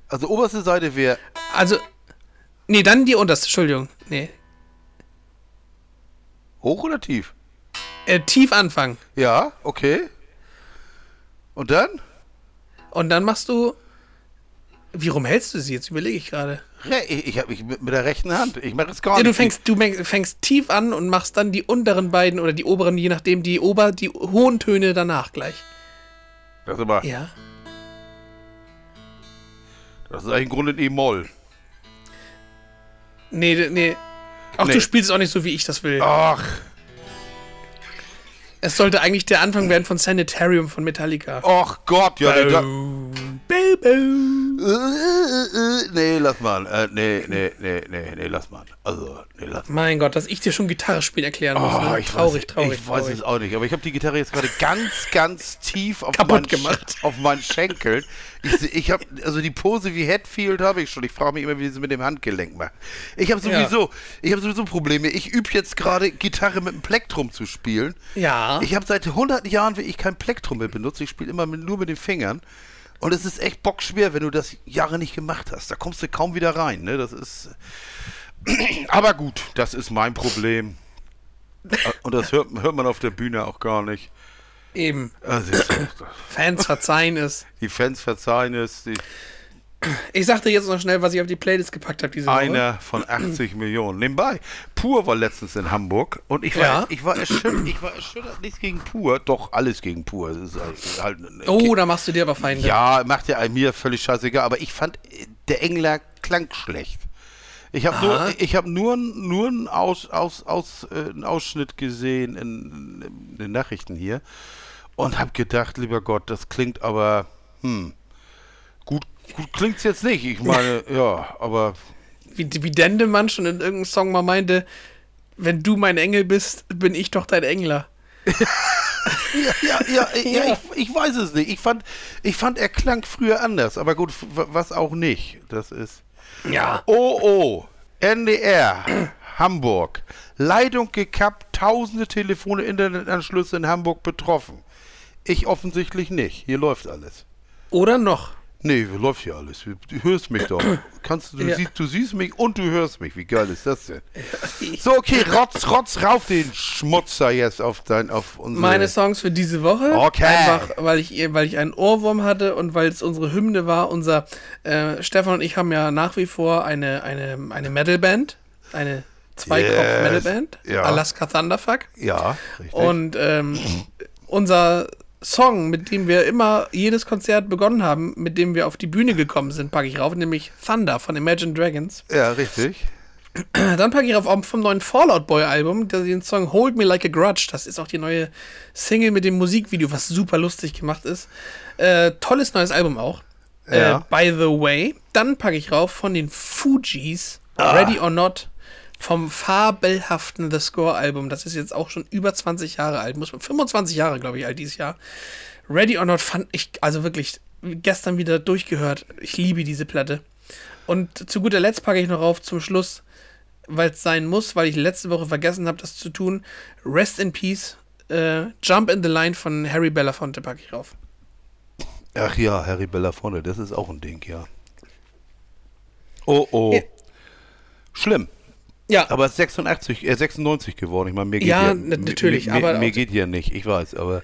Also oberste Seite wäre. Also, nee, dann die unterste, Entschuldigung. Nee. Hoch oder tief? Äh, tief anfangen. Ja, okay. Und dann? Und dann machst du. Wie rum hältst du sie? Jetzt überlege ich gerade. Ich habe mich mit, mit der rechten Hand. Ich mache es gar Ja, nicht. du fängst, du fängst tief an und machst dann die unteren beiden oder die oberen, je nachdem, die ober, die hohen Töne danach gleich. Das ist aber. Ja. Das ist eigentlich im Grunde ein E-Moll. Nee, nee. Ach, Nee. du spielst auch nicht so, wie ich das will. Ach. Es sollte eigentlich der Anfang werden von Sanitarium von Metallica. Ach Gott, ja. nee, da, Boom. Äh, äh, äh, nee, lass mal. Äh, nee, nee, nee, nee, nee, lass mal. Also, nee, lass mal. Mein Gott, dass ich dir schon Gitarre spielen erklären muss. Oh, ne? ich traurig, weiß, traurig, Ich weiß traurig. es auch nicht, aber ich habe die Gitarre jetzt gerade ganz, ganz tief auf Kaputt meinen, gemacht. Auf meinen Schenkeln. Ich, ich habe, also die Pose wie Hatfield habe ich schon. Ich frage mich immer, wie sie mit dem Handgelenk macht. Ich habe Ja. sowieso, ich habe sowieso Probleme. Ich übe jetzt gerade Gitarre mit einem Plektrum zu spielen. Ja. Ich habe seit 100 Jahren wie ich kein Plektrum mehr benutzt. Ich spiele immer mit, nur mit den Fingern. Und es ist echt bockschwer, wenn du das Jahre nicht gemacht hast. Da kommst du kaum wieder rein. Ne? Das ist. Aber gut, das ist mein Problem. Und das hört, hört man auf der Bühne auch gar nicht. Eben. Also, Fans verzeihen es. die Fans verzeihen es. Die, Ich sagte jetzt noch schnell, was ich auf die Playlist gepackt habe diese Woche. einer von 80 Millionen. Nebenbei, Pur war letztens in Hamburg und ich war, Ja. ich war erschüttert. Ich war erschüttert. Nichts gegen Pur, doch alles gegen Pur. Halt, halt Oh, da machst du dir aber Feinde. Ja, macht ja mir völlig scheißegal, aber ich fand, der Engler klang schlecht. Ich habe nur, ich habe nur, nur einen, Aus, aus, aus, äh, einen Ausschnitt gesehen in, in den Nachrichten hier und habe gedacht, lieber Gott, das klingt aber, hm, gut, klingt's jetzt nicht. Ich meine, ja, aber Wie, wie Dendemann schon in irgendeinem Song mal meinte, wenn du mein Engel bist, bin ich doch dein Engler. ja, ja, ja, ja, Ich, ich weiß es nicht. Ich fand, ich fand, er klang früher anders, aber gut, was auch nicht. Das ist. Ja. Oh, oh, NDR, Hamburg. Leitung gekappt, tausende Telefone, Internetanschlüsse in Hamburg betroffen. Ich offensichtlich nicht. Hier läuft alles. Oder noch. Nee, läuft hier alles. Du hörst mich doch. Kannst du, Ja. siehst, du siehst mich und du hörst mich. Wie geil ist das denn? So, okay, rotz, rotz rauf den Schmutzer jetzt auf dein, auf unsere. Meine Songs für diese Woche. Okay. Einfach, weil ich, weil ich einen Ohrwurm hatte und weil es unsere Hymne war. Unser äh, Stefan und ich haben ja nach wie vor eine, eine, eine Metalband. Eine Zweikopf-Metalband. ja. Alaska Thunderfuck. Ja, richtig. Und ähm, unser Song, mit dem wir immer jedes Konzert begonnen haben, mit dem wir auf die Bühne gekommen sind, packe ich rauf, nämlich Thunder von Imagine Dragons. Ja, richtig. Dann packe ich rauf vom neuen Fallout Boy Album den Song Hold Me Like a Grudge. Das ist auch die neue Single mit dem Musikvideo, was super lustig gemacht ist. Äh, tolles neues Album auch. Ja. Äh, by the way. Dann packe ich rauf von den Fugees Ready or Not vom fabelhaften The Score Album. Das ist jetzt auch schon über 20 Jahre alt. Muss man 25 Jahre, glaube ich, alt dieses Jahr. Ready or Not fand ich also wirklich gestern wieder durchgehört. Ich liebe diese Platte. Und zu guter Letzt packe ich noch auf zum Schluss, weil es sein muss, weil ich letzte Woche vergessen habe, das zu tun. Rest in Peace. Äh, Jump in the Line von Harry Belafonte packe ich rauf. Ach ja, Harry Belafonte, das ist auch ein Ding, ja. Oh, oh. Ja. Schlimm. Ja, Aber es ist 86, äh, 96 geworden. Ich meine, mir geht Ja, ja, natürlich, Mir, aber mir, mir geht ja nicht, ich weiß, aber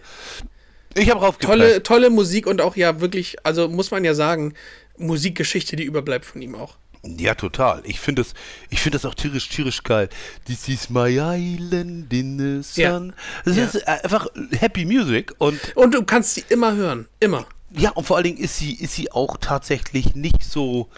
ich habe raufgepackt. tolle, tolle Musik und auch ja wirklich, also muss man ja sagen, Musikgeschichte, die überbleibt von ihm auch. Ja, total. Ich finde das, ich finde das auch tierisch, tierisch geil. This is my island in the Ja. sun. Das Ja. ist einfach Happy Music und Und du kannst sie immer hören. Immer. ja, und vor allen Dingen ist sie, ist sie auch tatsächlich nicht so.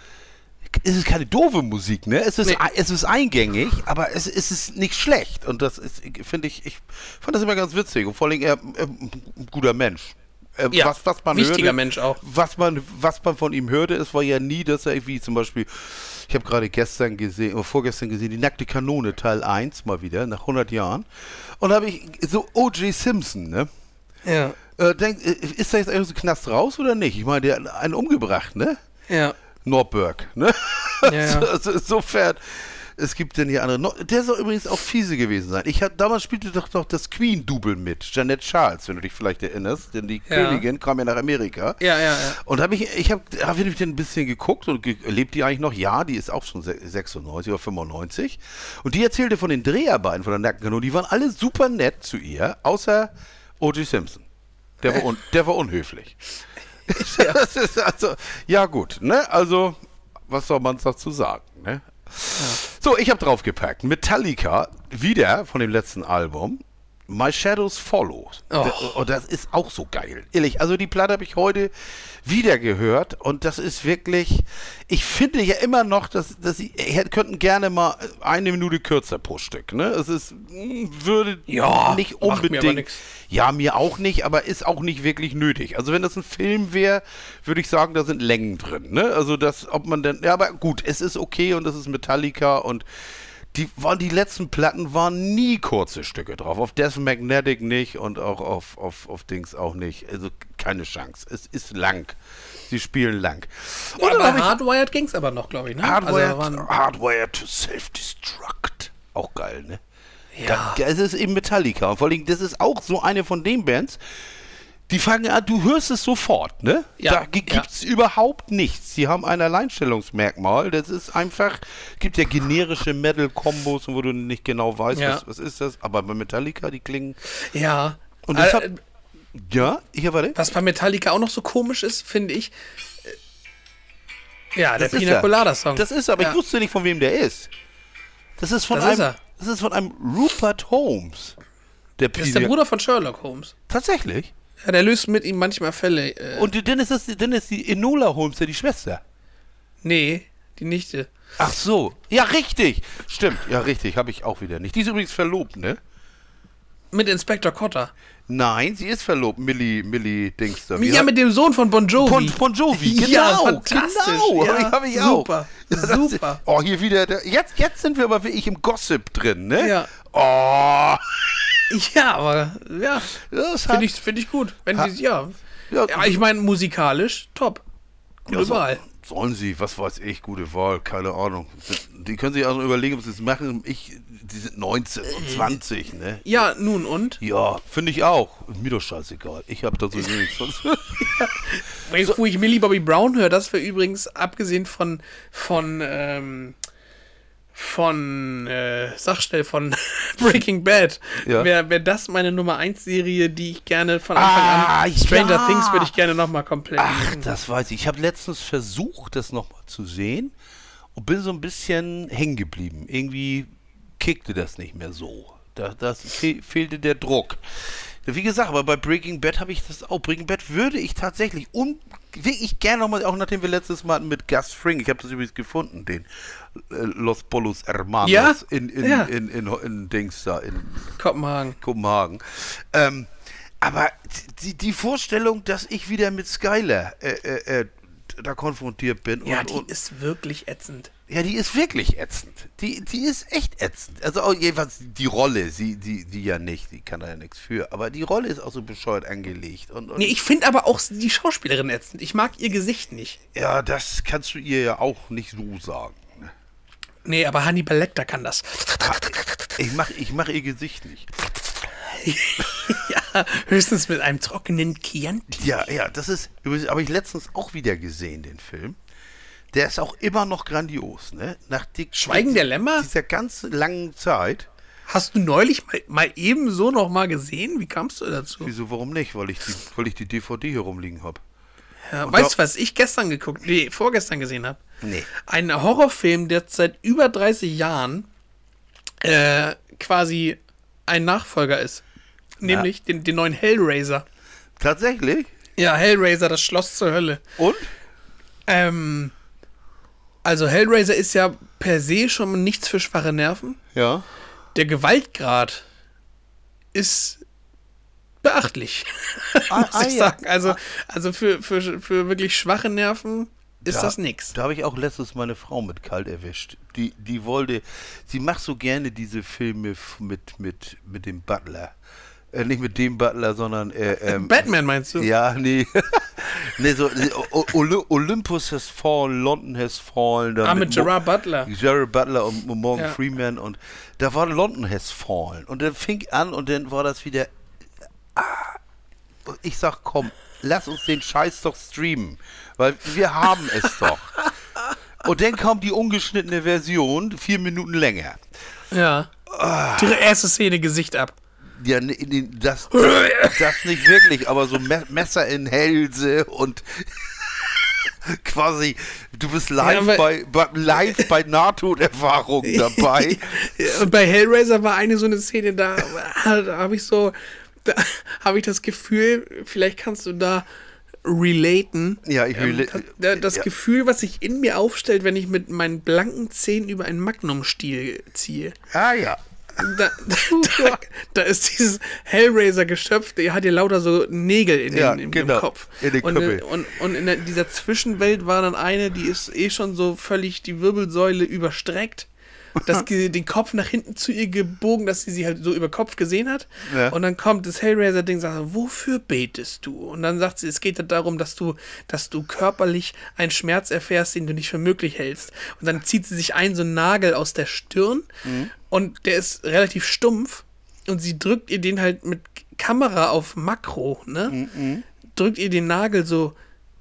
Es ist keine doofe Musik, ne? Es ist, Nee. es ist eingängig, aber es, es ist nicht schlecht. Und das ist, finde ich, ich fand das immer ganz witzig. Und vor allen Dingen er, er, ein guter Mensch. Äh, Ja, was, was man wichtiger hörte, Mensch auch. Was man, was man von ihm hörte, es war ja nie, dass er wie zum Beispiel, ich habe gerade gestern gesehen, oder vorgestern gesehen, die nackte Kanone Teil 1 mal wieder, nach 100 Jahren. Und da habe ich so O.J. Simpson, ne? Ja. Äh, denk, äh, ist da jetzt eigentlich aus dem Knast raus oder nicht? Ich meine, der hat einen umgebracht, ne? Ja. Norberg, ne? Ja, also insofern, es gibt denn hier andere. No- Der soll übrigens auch fiese gewesen sein. Ich hab, damals spielte doch noch das Queen-Double mit, Janet Charles, wenn du dich vielleicht erinnerst, denn die Ja. Königin kam ja nach Amerika. Ja, ja, ja. Und habe ich, ich habe hab ich ein bisschen geguckt und ge lebt die eigentlich noch? Ja, die ist auch schon se- 96 oder 95. Und die erzählte von den Dreharbeiten von der Nackenkanone, die waren alle super nett zu ihr, außer O.J. Simpson. Der war, der war unhöflich. das ist also, ja gut, ne? Also, was soll man dazu sagen, ne? So, ich habe draufgepackt. Metallica, wieder von dem letzten Album. My Shadows Follow. Oh. Und das ist auch so geil. Ehrlich, also die Platte habe ich heute wieder gehört und das ist wirklich, ich finde ja immer noch, dass, dass sie hätten- könnten gerne mal eine Minute kürzer pro Stück. Ne? Es ist, mh, würde Ja, nicht mir unbedingt. nix. Ja, mir auch nicht, aber ist auch nicht wirklich nötig. Also wenn das ein Film wäre, würde ich sagen, da sind Längen drin. Ne? Also das, ob man denn, ja, aber gut, es ist okay und es ist Metallica und die waren die letzten Platten waren nie kurze Stücke drauf. Auf Death Magnetic nicht und auch auf, auf, auf Dings auch nicht. Also keine Chance. Es ist lang. Sie spielen lang. Und dann aber Hardwired ging es aber noch, glaube ich, ne? Hardwired, Also, da waren, Hardwired to Self-Destruct. Auch geil, ne? ja. Da, es ist eben Metallica. Und vor allem, das ist auch so eine von den Bands, die fangen an, du hörst es sofort, ne? Ja, da gibt es überhaupt nichts. Sie haben ein Alleinstellungsmerkmal. Das ist einfach, gibt ja generische Metal-Kombos, wo du nicht genau weißt, Ja. was, was ist das. Aber bei Metallica, die klingen. ja. Und das Äh, Ja, ich warte. Was bei Metallica auch noch so komisch ist, finde ich. äh, Ja, der Das Pina. Colada Song. Das ist, aber ja. ich wusste nicht, von wem der ist. Das ist von Das einem. ist er. Das ist von einem Rupert Holmes. Der Das ist der Bruder von Sherlock Holmes. Tatsächlich. Ja, der löst mit ihm manchmal Fälle. Äh, Und dann ist, das, dann ist die Enola Holmes ja die Schwester. nee, die Nichte. Ach so. Ja, richtig. Stimmt. Ja, richtig. Habe ich auch wieder nicht. Die ist übrigens verlobt, ne? Mit Inspector Cotter. Nein, sie ist verlobt. Millie, Millie Dings da. Ja, mit dem Sohn von Bon Jovi. Bon, bon Jovi, genau. Ja, fantastisch. Genau, Ja, hab ich, auch. super, Das ist- super. Oh, hier wieder. der- Jetzt, jetzt sind wir aber wirklich im Gossip drin, ne? Ja. Oh. Ja, aber ja, hat, finde ich, find ich gut. Wenn die, ja. Ja, ja, ich meine, musikalisch, top. Gute Ja, so- Wahl. Sollen sie, was weiß ich, gute Wahl, keine Ahnung. Die können sich also überlegen, ob sie es machen. Ich, die sind 19 und 20, ne? Ja, nun und? Ja, finde ich auch. Mir doch scheißegal. Ich habe da sowieso nichts. du, wo ich Millie Bobby Brown höre, das wäre übrigens, abgesehen von, von, ähm, von, äh, sag schnell, von Breaking Bad, Ja. wäre wär das meine Nummer 1 Serie, die ich gerne von Anfang Ah, an, Stranger ja. Things würde ich gerne nochmal komplett Ach, gucken. das weiß ich. Ich habe letztens versucht, das nochmal zu sehen und bin so ein bisschen hängen geblieben. Irgendwie kickte das nicht mehr so. Da, das fe fehlte der Druck. Wie gesagt, aber bei Breaking Bad habe ich das auch. Breaking Bad würde ich tatsächlich un wirklich gerne nochmal, auch nachdem wir letztes Mal mit Gus Fring, ich habe das übrigens gefunden, den äh, Los Polos Hermanos Ja? in, in, Ja. in, in, in, in Dings da, in Kopenhagen. Kopenhagen. Ähm, aber die, die Vorstellung, dass ich wieder mit Skyler äh, äh, äh, da konfrontiert bin. Ja, und, die und, ist wirklich ätzend. Ja, die ist wirklich ätzend. Die, die ist echt ätzend. Also auch jedenfalls die Rolle, sie, die, die ja nicht, die kann da ja nichts für. Aber die Rolle ist auch so bescheuert angelegt. Und, und Nee, ich finde aber auch die Schauspielerin ätzend. Ich mag ihr Gesicht nicht. ja, das kannst du ihr ja auch nicht so sagen. ne? Nee, aber Hannibal Lecter kann das. Ich mach, ich mach ihr Gesicht nicht. ja, höchstens mit einem trockenen Chianti. Ja, ja, das ist, übrigens habe ich letztens auch wieder gesehen, den Film. Der ist auch immer noch grandios, ne? Nach die, Schweigen der Lämmer? Dieser ganz langen Zeit. Hast du neulich mal, mal ebenso noch mal gesehen? Wie kamst du dazu? Wieso, warum nicht? Weil ich die, weil ich die DVD hier rumliegen habe. Ja, weißt du, was ich gestern geguckt, nee, vorgestern gesehen habe? Nee. Ein Horrorfilm, der seit über 30 Jahren äh, quasi ein Nachfolger ist. Nämlich den, den neuen Hellraiser. Tatsächlich? Ja, Hellraiser, das Schloss zur Hölle. Und? Ähm, also Hellraiser ist ja per se schon nichts für schwache Nerven. Ja. Der Gewaltgrad ist beachtlich. Ah, muss ah, ich ja. sagen. Also, also für, für, für wirklich schwache Nerven ist Da- das nix. Da habe ich auch letztens meine Frau mit kalt erwischt. Die, die wollte, sie macht so gerne diese Filme mit, mit, mit dem Butler. Äh, nicht mit dem Butler, sondern äh, ähm, Batman meinst du? Ja, nee. nee, so O- O- Olympus has fallen, London has fallen. Ah, mit Mo- Gerard Butler. Gerard Butler und Morgan Ja. Freeman und da war London has fallen. Und dann fing an und dann war das wieder. Ah, und ich sag, komm, lass uns den Scheiß doch streamen. Weil wir haben es doch. Und dann kam die ungeschnittene Version, vier Minuten länger. Ja. Ah. Die erste Szene Gesicht ab. Ja, nee, das, das, das nicht wirklich, aber so Me Messer in Hälse und quasi, du bist live, aber- bei, bei, live bei Nahtoderfahrungen dabei. Und bei Hellraiser war eine so eine Szene, da, da habe ich so, da habe ich das Gefühl, vielleicht kannst du da relaten. Ja, ich Ähm, rela- das, da- das ja. Gefühl, was sich in mir aufstellt, wenn ich mit meinen blanken Zähnen über einen Magnumstiel ziehe. Ah ja. Da, da, da ist dieses Hellraiser-Geschöpf, der hat ja lauter so Nägel in Ja, den, im, genau, im Kopf. in den und, äh, und, und in der, dieser Zwischenwelt war dann eine, die ist eh schon so völlig die Wirbelsäule überstreckt. Das, den Kopf nach hinten zu ihr gebogen, dass sie sie halt so über Kopf gesehen hat. Ja. Und dann kommt das Hellraiser-Ding und sagt, wofür betest du? Und dann sagt sie, es geht ja darum, dass du, dass du körperlich einen Schmerz erfährst, den du nicht für möglich hältst. Und dann zieht sie sich ein, so einen Nagel aus der Stirn und der ist relativ stumpf und sie drückt ihr den halt mit Kamera auf Makro, ne? Drückt ihr den Nagel so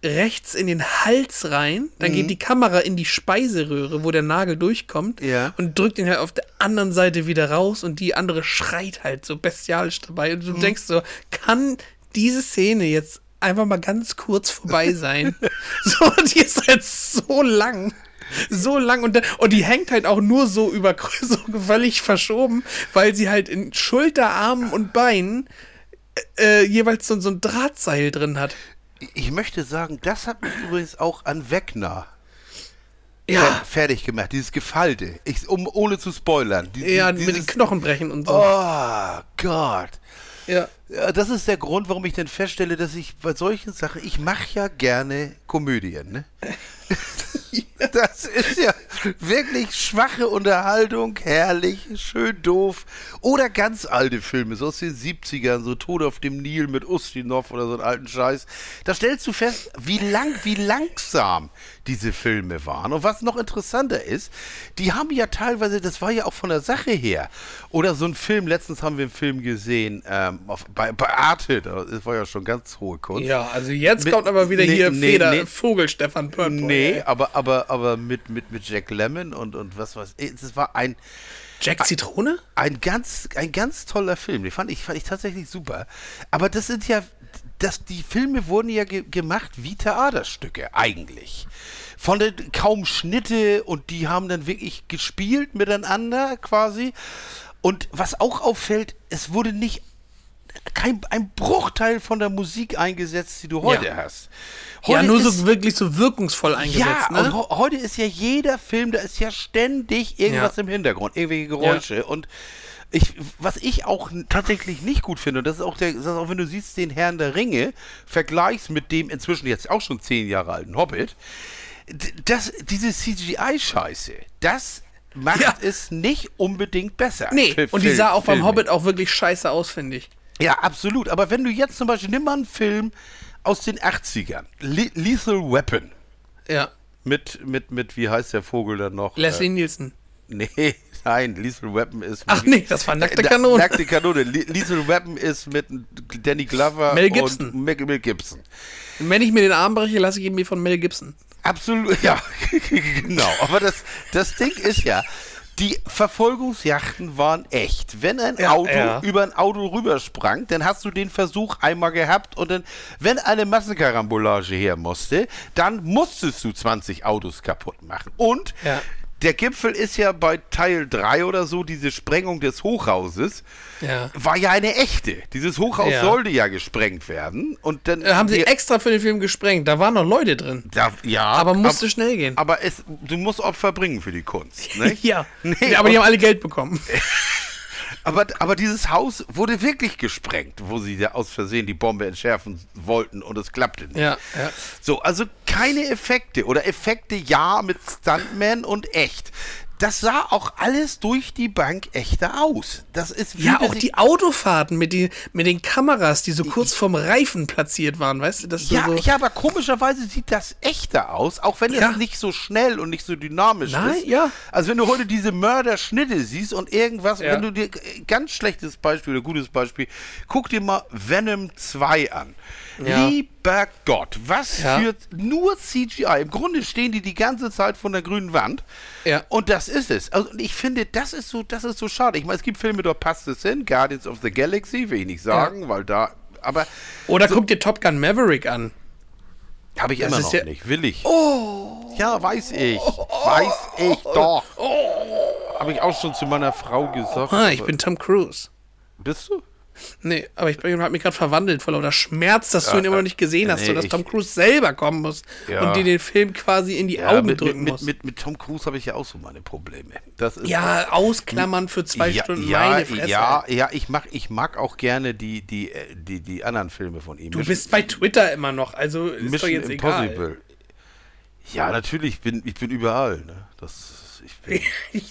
rechts in den Hals rein, dann geht die Kamera in die Speiseröhre, wo der Nagel durchkommt Ja. und drückt ihn halt auf der anderen Seite wieder raus und die andere schreit halt so bestialisch dabei und du denkst so, kann diese Szene jetzt einfach mal ganz kurz vorbei sein? so, die ist halt so lang. So lang und, und die hängt halt auch nur so über so völlig verschoben, weil sie halt in Schulter, Armen und Beinen äh, jeweils so, so ein Drahtseil drin hat. Ich möchte sagen, das hat mich übrigens auch an Wegner Ja, fer fertig gemacht, dieses Gefalte. Ich, um, ohne zu spoilern. Die, ja die, mit den dieses, Knochen brechen und so. Oh Gott. Ja. Ja, das ist der Grund, warum ich dann feststelle, dass ich bei solchen Sachen, ich mache ja gerne Komödien, ne? Das ist ja wirklich schwache Unterhaltung, herrlich, schön doof. Oder ganz alte Filme, so aus den 70ern, so Tod auf dem Nil mit Ustinov oder so einen alten Scheiß. Da stellst du fest, wie lang, wie langsam diese Filme waren. Und was noch interessanter ist, die haben ja teilweise, das war ja auch von der Sache her. Oder so ein Film, letztens haben wir einen Film gesehen, ähm, auf, bei, bei Arte, das war ja schon ganz hohe Kunst. Ja, also jetzt Mit- kommt aber wieder nee, hier nee, Feder, nee. Vogel Stefan Pörtboy. Nee, aber, aber, aber mit, mit, mit Jack Lemmon und, und was weiß ich. Es war ein, Jack Zitrone? ein, ganz, ein ganz toller Film. Den fand ich, fand ich tatsächlich super. Aber das sind ja, das, die Filme wurden ja ge gemacht wie Theaterstücke, eigentlich. Von den kaum Schnitte und die haben dann wirklich gespielt miteinander quasi. Und was auch auffällt, es wurde nicht kein ein Bruchteil von der Musik eingesetzt, die du heute Ja. hast. ja, Heute nur ist, so wirklich so wirkungsvoll eingesetzt, ja, ne? und heute ist ja jeder Film, da ist ja ständig irgendwas Ja. im Hintergrund, irgendwelche Geräusche und ich, was ich auch tatsächlich nicht gut finde, und das ist auch der, das ist auch wenn du siehst den Herrn der Ringe, vergleichst mit dem inzwischen jetzt auch schon zehn Jahre alten Hobbit, das, diese CGI-Scheiße, das macht Ja. es nicht unbedingt besser. Nee, und die sah auch beim. Hobbit auch wirklich scheiße aus, finde ich. Ja, absolut. Aber wenn du jetzt zum Beispiel, nimm mal einen Film aus den 80ern, Le Lethal Weapon, Ja. mit, mit, mit, wie heißt der Vogel dann noch? Leslie Nielsen. Äh, nee, nein, Lethal Weapon ist. Ach nee, das war nackte Kanone. Nackte Kanone. Le Lethal Weapon ist mit Danny Glover Mel Gibson. und Mel, Mel Gibson. Und wenn ich mir den Arm breche, lasse ich ihn mir von Mel Gibson. Absolut, ja, genau. Aber das, das Ding ist ja, die Verfolgungsjachten waren echt. Wenn ein Ja, Auto ja. über ein Auto rübersprang, dann hast du den Versuch einmal gehabt und dann, wenn eine Massenkarambolage her musste, dann musstest du 20 Autos kaputt machen. Und Ja. Der Gipfel ist ja bei Teil 3 oder so, diese Sprengung des Hochhauses, Ja. war ja eine echte. Dieses Hochhaus Ja. sollte ja gesprengt werden. Und dann Äh, haben sie extra für den Film gesprengt. Da waren noch Leute drin. da, ja, Aber musste ab- schnell gehen. aber es, du musst Opfer bringen für die Kunst. Nicht? Ja. Nee, aber die haben alle Geld bekommen. aber, aber dieses Haus wurde wirklich gesprengt, wo sie da aus Versehen die Bombe entschärfen wollten und es klappte nicht. Ja, ja. So, also keine Effekte oder Effekte ja mit Stuntman und echt. Das sah auch alles durch die Bank echter aus. Das ist wie Ja, auch die Autofahrten mit, die, mit den Kameras, die so kurz vorm Reifen platziert waren, weißt du? Das Ja, so, ja, aber komischerweise sieht das echter aus, auch wenn Ja. es nicht so schnell und nicht so dynamisch Nein, ist. ja. Also wenn du heute diese Mörderschnitte siehst und irgendwas, Ja. wenn du dir ganz schlechtes Beispiel oder gutes Beispiel, guck dir mal Venom 2 an. Ja. Lieber Gott, was Ja. für nur CGI. Im Grunde stehen die die ganze Zeit von der grünen Wand. Ja. Und das ist es. Also und ich finde, das ist so, das ist so schade. Ich meine, es gibt Filme, da passt es hin. Guardians of the Galaxy will ich nicht sagen, weil da, aber Oder guck dir Top Gun Maverick an. habe ich Das immer noch ja- nicht. Will ich. Oh. Ja, weiß ich. Weiß ich doch. Habe ich auch schon zu meiner Frau gesagt. Ah, ich bin Tom Cruise. Bist du? Nee, aber ich habe mich gerade verwandelt vor lauter Schmerz, dass du Ja, ihn immer noch nicht gesehen hast, nee, so dass Tom Cruise selber kommen muss Ja. und dir den Film quasi in die Ja, Augen mit, drücken muss. mit, mit, mit Tom Cruise habe ich ja auch so meine Probleme. Das ist ja, ausklammern für zwei Stunden, ja, meine Fresse. Ja, ja, ich mag, ich mag auch gerne die, die, äh, die, die anderen Filme von ihm. Du bist bei Twitter immer noch, also ist doch Mission jetzt egal. Impossible. Ja, natürlich, ich bin, ich bin überall. Ne? Das, ich bin,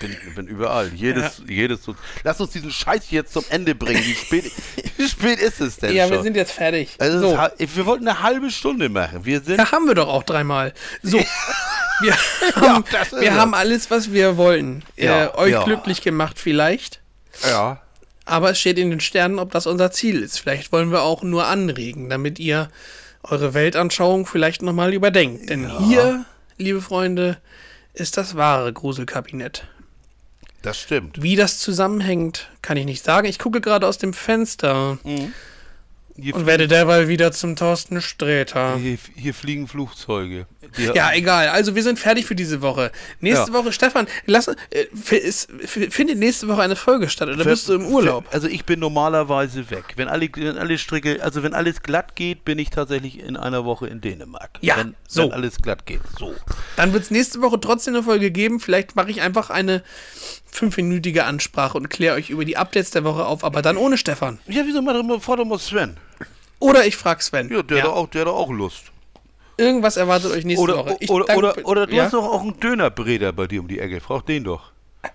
bin, bin überall. Jedes, jedes. so- Lass uns diesen Scheiß jetzt zum Ende bringen. Wie spät, wie spät ist es denn ja, schon? wir sind jetzt fertig. also so. ist wir wollten eine halbe Stunde machen. Wir sind. Ja, haben wir doch auch dreimal. So. Wir, haben, ist wir haben alles, was wir wollen. Ja, äh, euch ja. glücklich gemacht vielleicht. Ja. Aber es steht in den Sternen, ob das unser Ziel ist. Vielleicht wollen wir auch nur anregen, damit ihr eure Weltanschauung vielleicht nochmal überdenkt. Denn hier, liebe Freunde, ist das wahre Gruselkabinett. Das stimmt. Wie das zusammenhängt, kann ich nicht sagen. Ich gucke gerade aus dem Fenster Hier, und werde derweil wieder zum Thorsten Sträter. hier, hier fliegen Flugzeuge. Die, Ja, egal. Also wir sind fertig für diese Woche. Nächste Ja. Woche, Stefan, lass, äh, ist, findet nächste Woche eine Folge statt oder bist du im Urlaub? Also ich bin normalerweise weg. Wenn alle, wenn alle Stricke, also wenn alles glatt geht, bin ich tatsächlich in einer Woche in Dänemark. Ja, wenn, so. Wenn alles glatt geht. So. Dann wird es nächste Woche trotzdem eine Folge geben. Vielleicht mache ich einfach eine fünfminütige Ansprache und kläre euch über die Updates der Woche auf, aber dann ohne Stefan. Ja, wieso mal fordern wir Sven? Oder ich frage Sven. Ja, der, Hat auch, der hat auch Lust. Irgendwas erwartet euch nächste Oder, Woche. Ich oder, danke- oder, oder du ja? hast doch auch einen Dönerbreder bei dir um die Ecke. Frag den doch.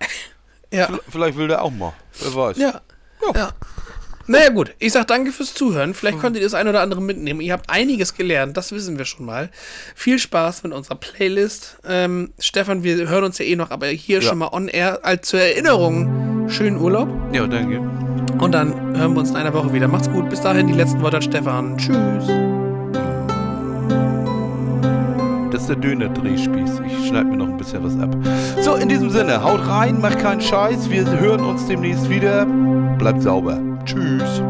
Ja. Vielleicht will der auch mal. Wer weiß. Ja. ja. Naja gut, ich sag danke fürs Zuhören. Vielleicht konntet ihr das ein oder andere mitnehmen. Ihr habt einiges gelernt, das wissen wir schon mal. Viel Spaß mit unserer Playlist. Ähm, Stefan, wir hören uns ja eh noch, aber hier Ja. schon mal on air als zur Erinnerung. Schönen Urlaub Ja, danke. Und dann hören wir uns in einer Woche wieder. Macht's gut, bis dahin die letzten Worte an Stefan. Tschüss. Das ist der Döner-Drehspieß. Ich schneide mir noch ein bisschen was ab. So, in diesem Sinne, haut rein, macht keinen Scheiß. Wir hören uns demnächst wieder. Bleibt sauber. Tschüss.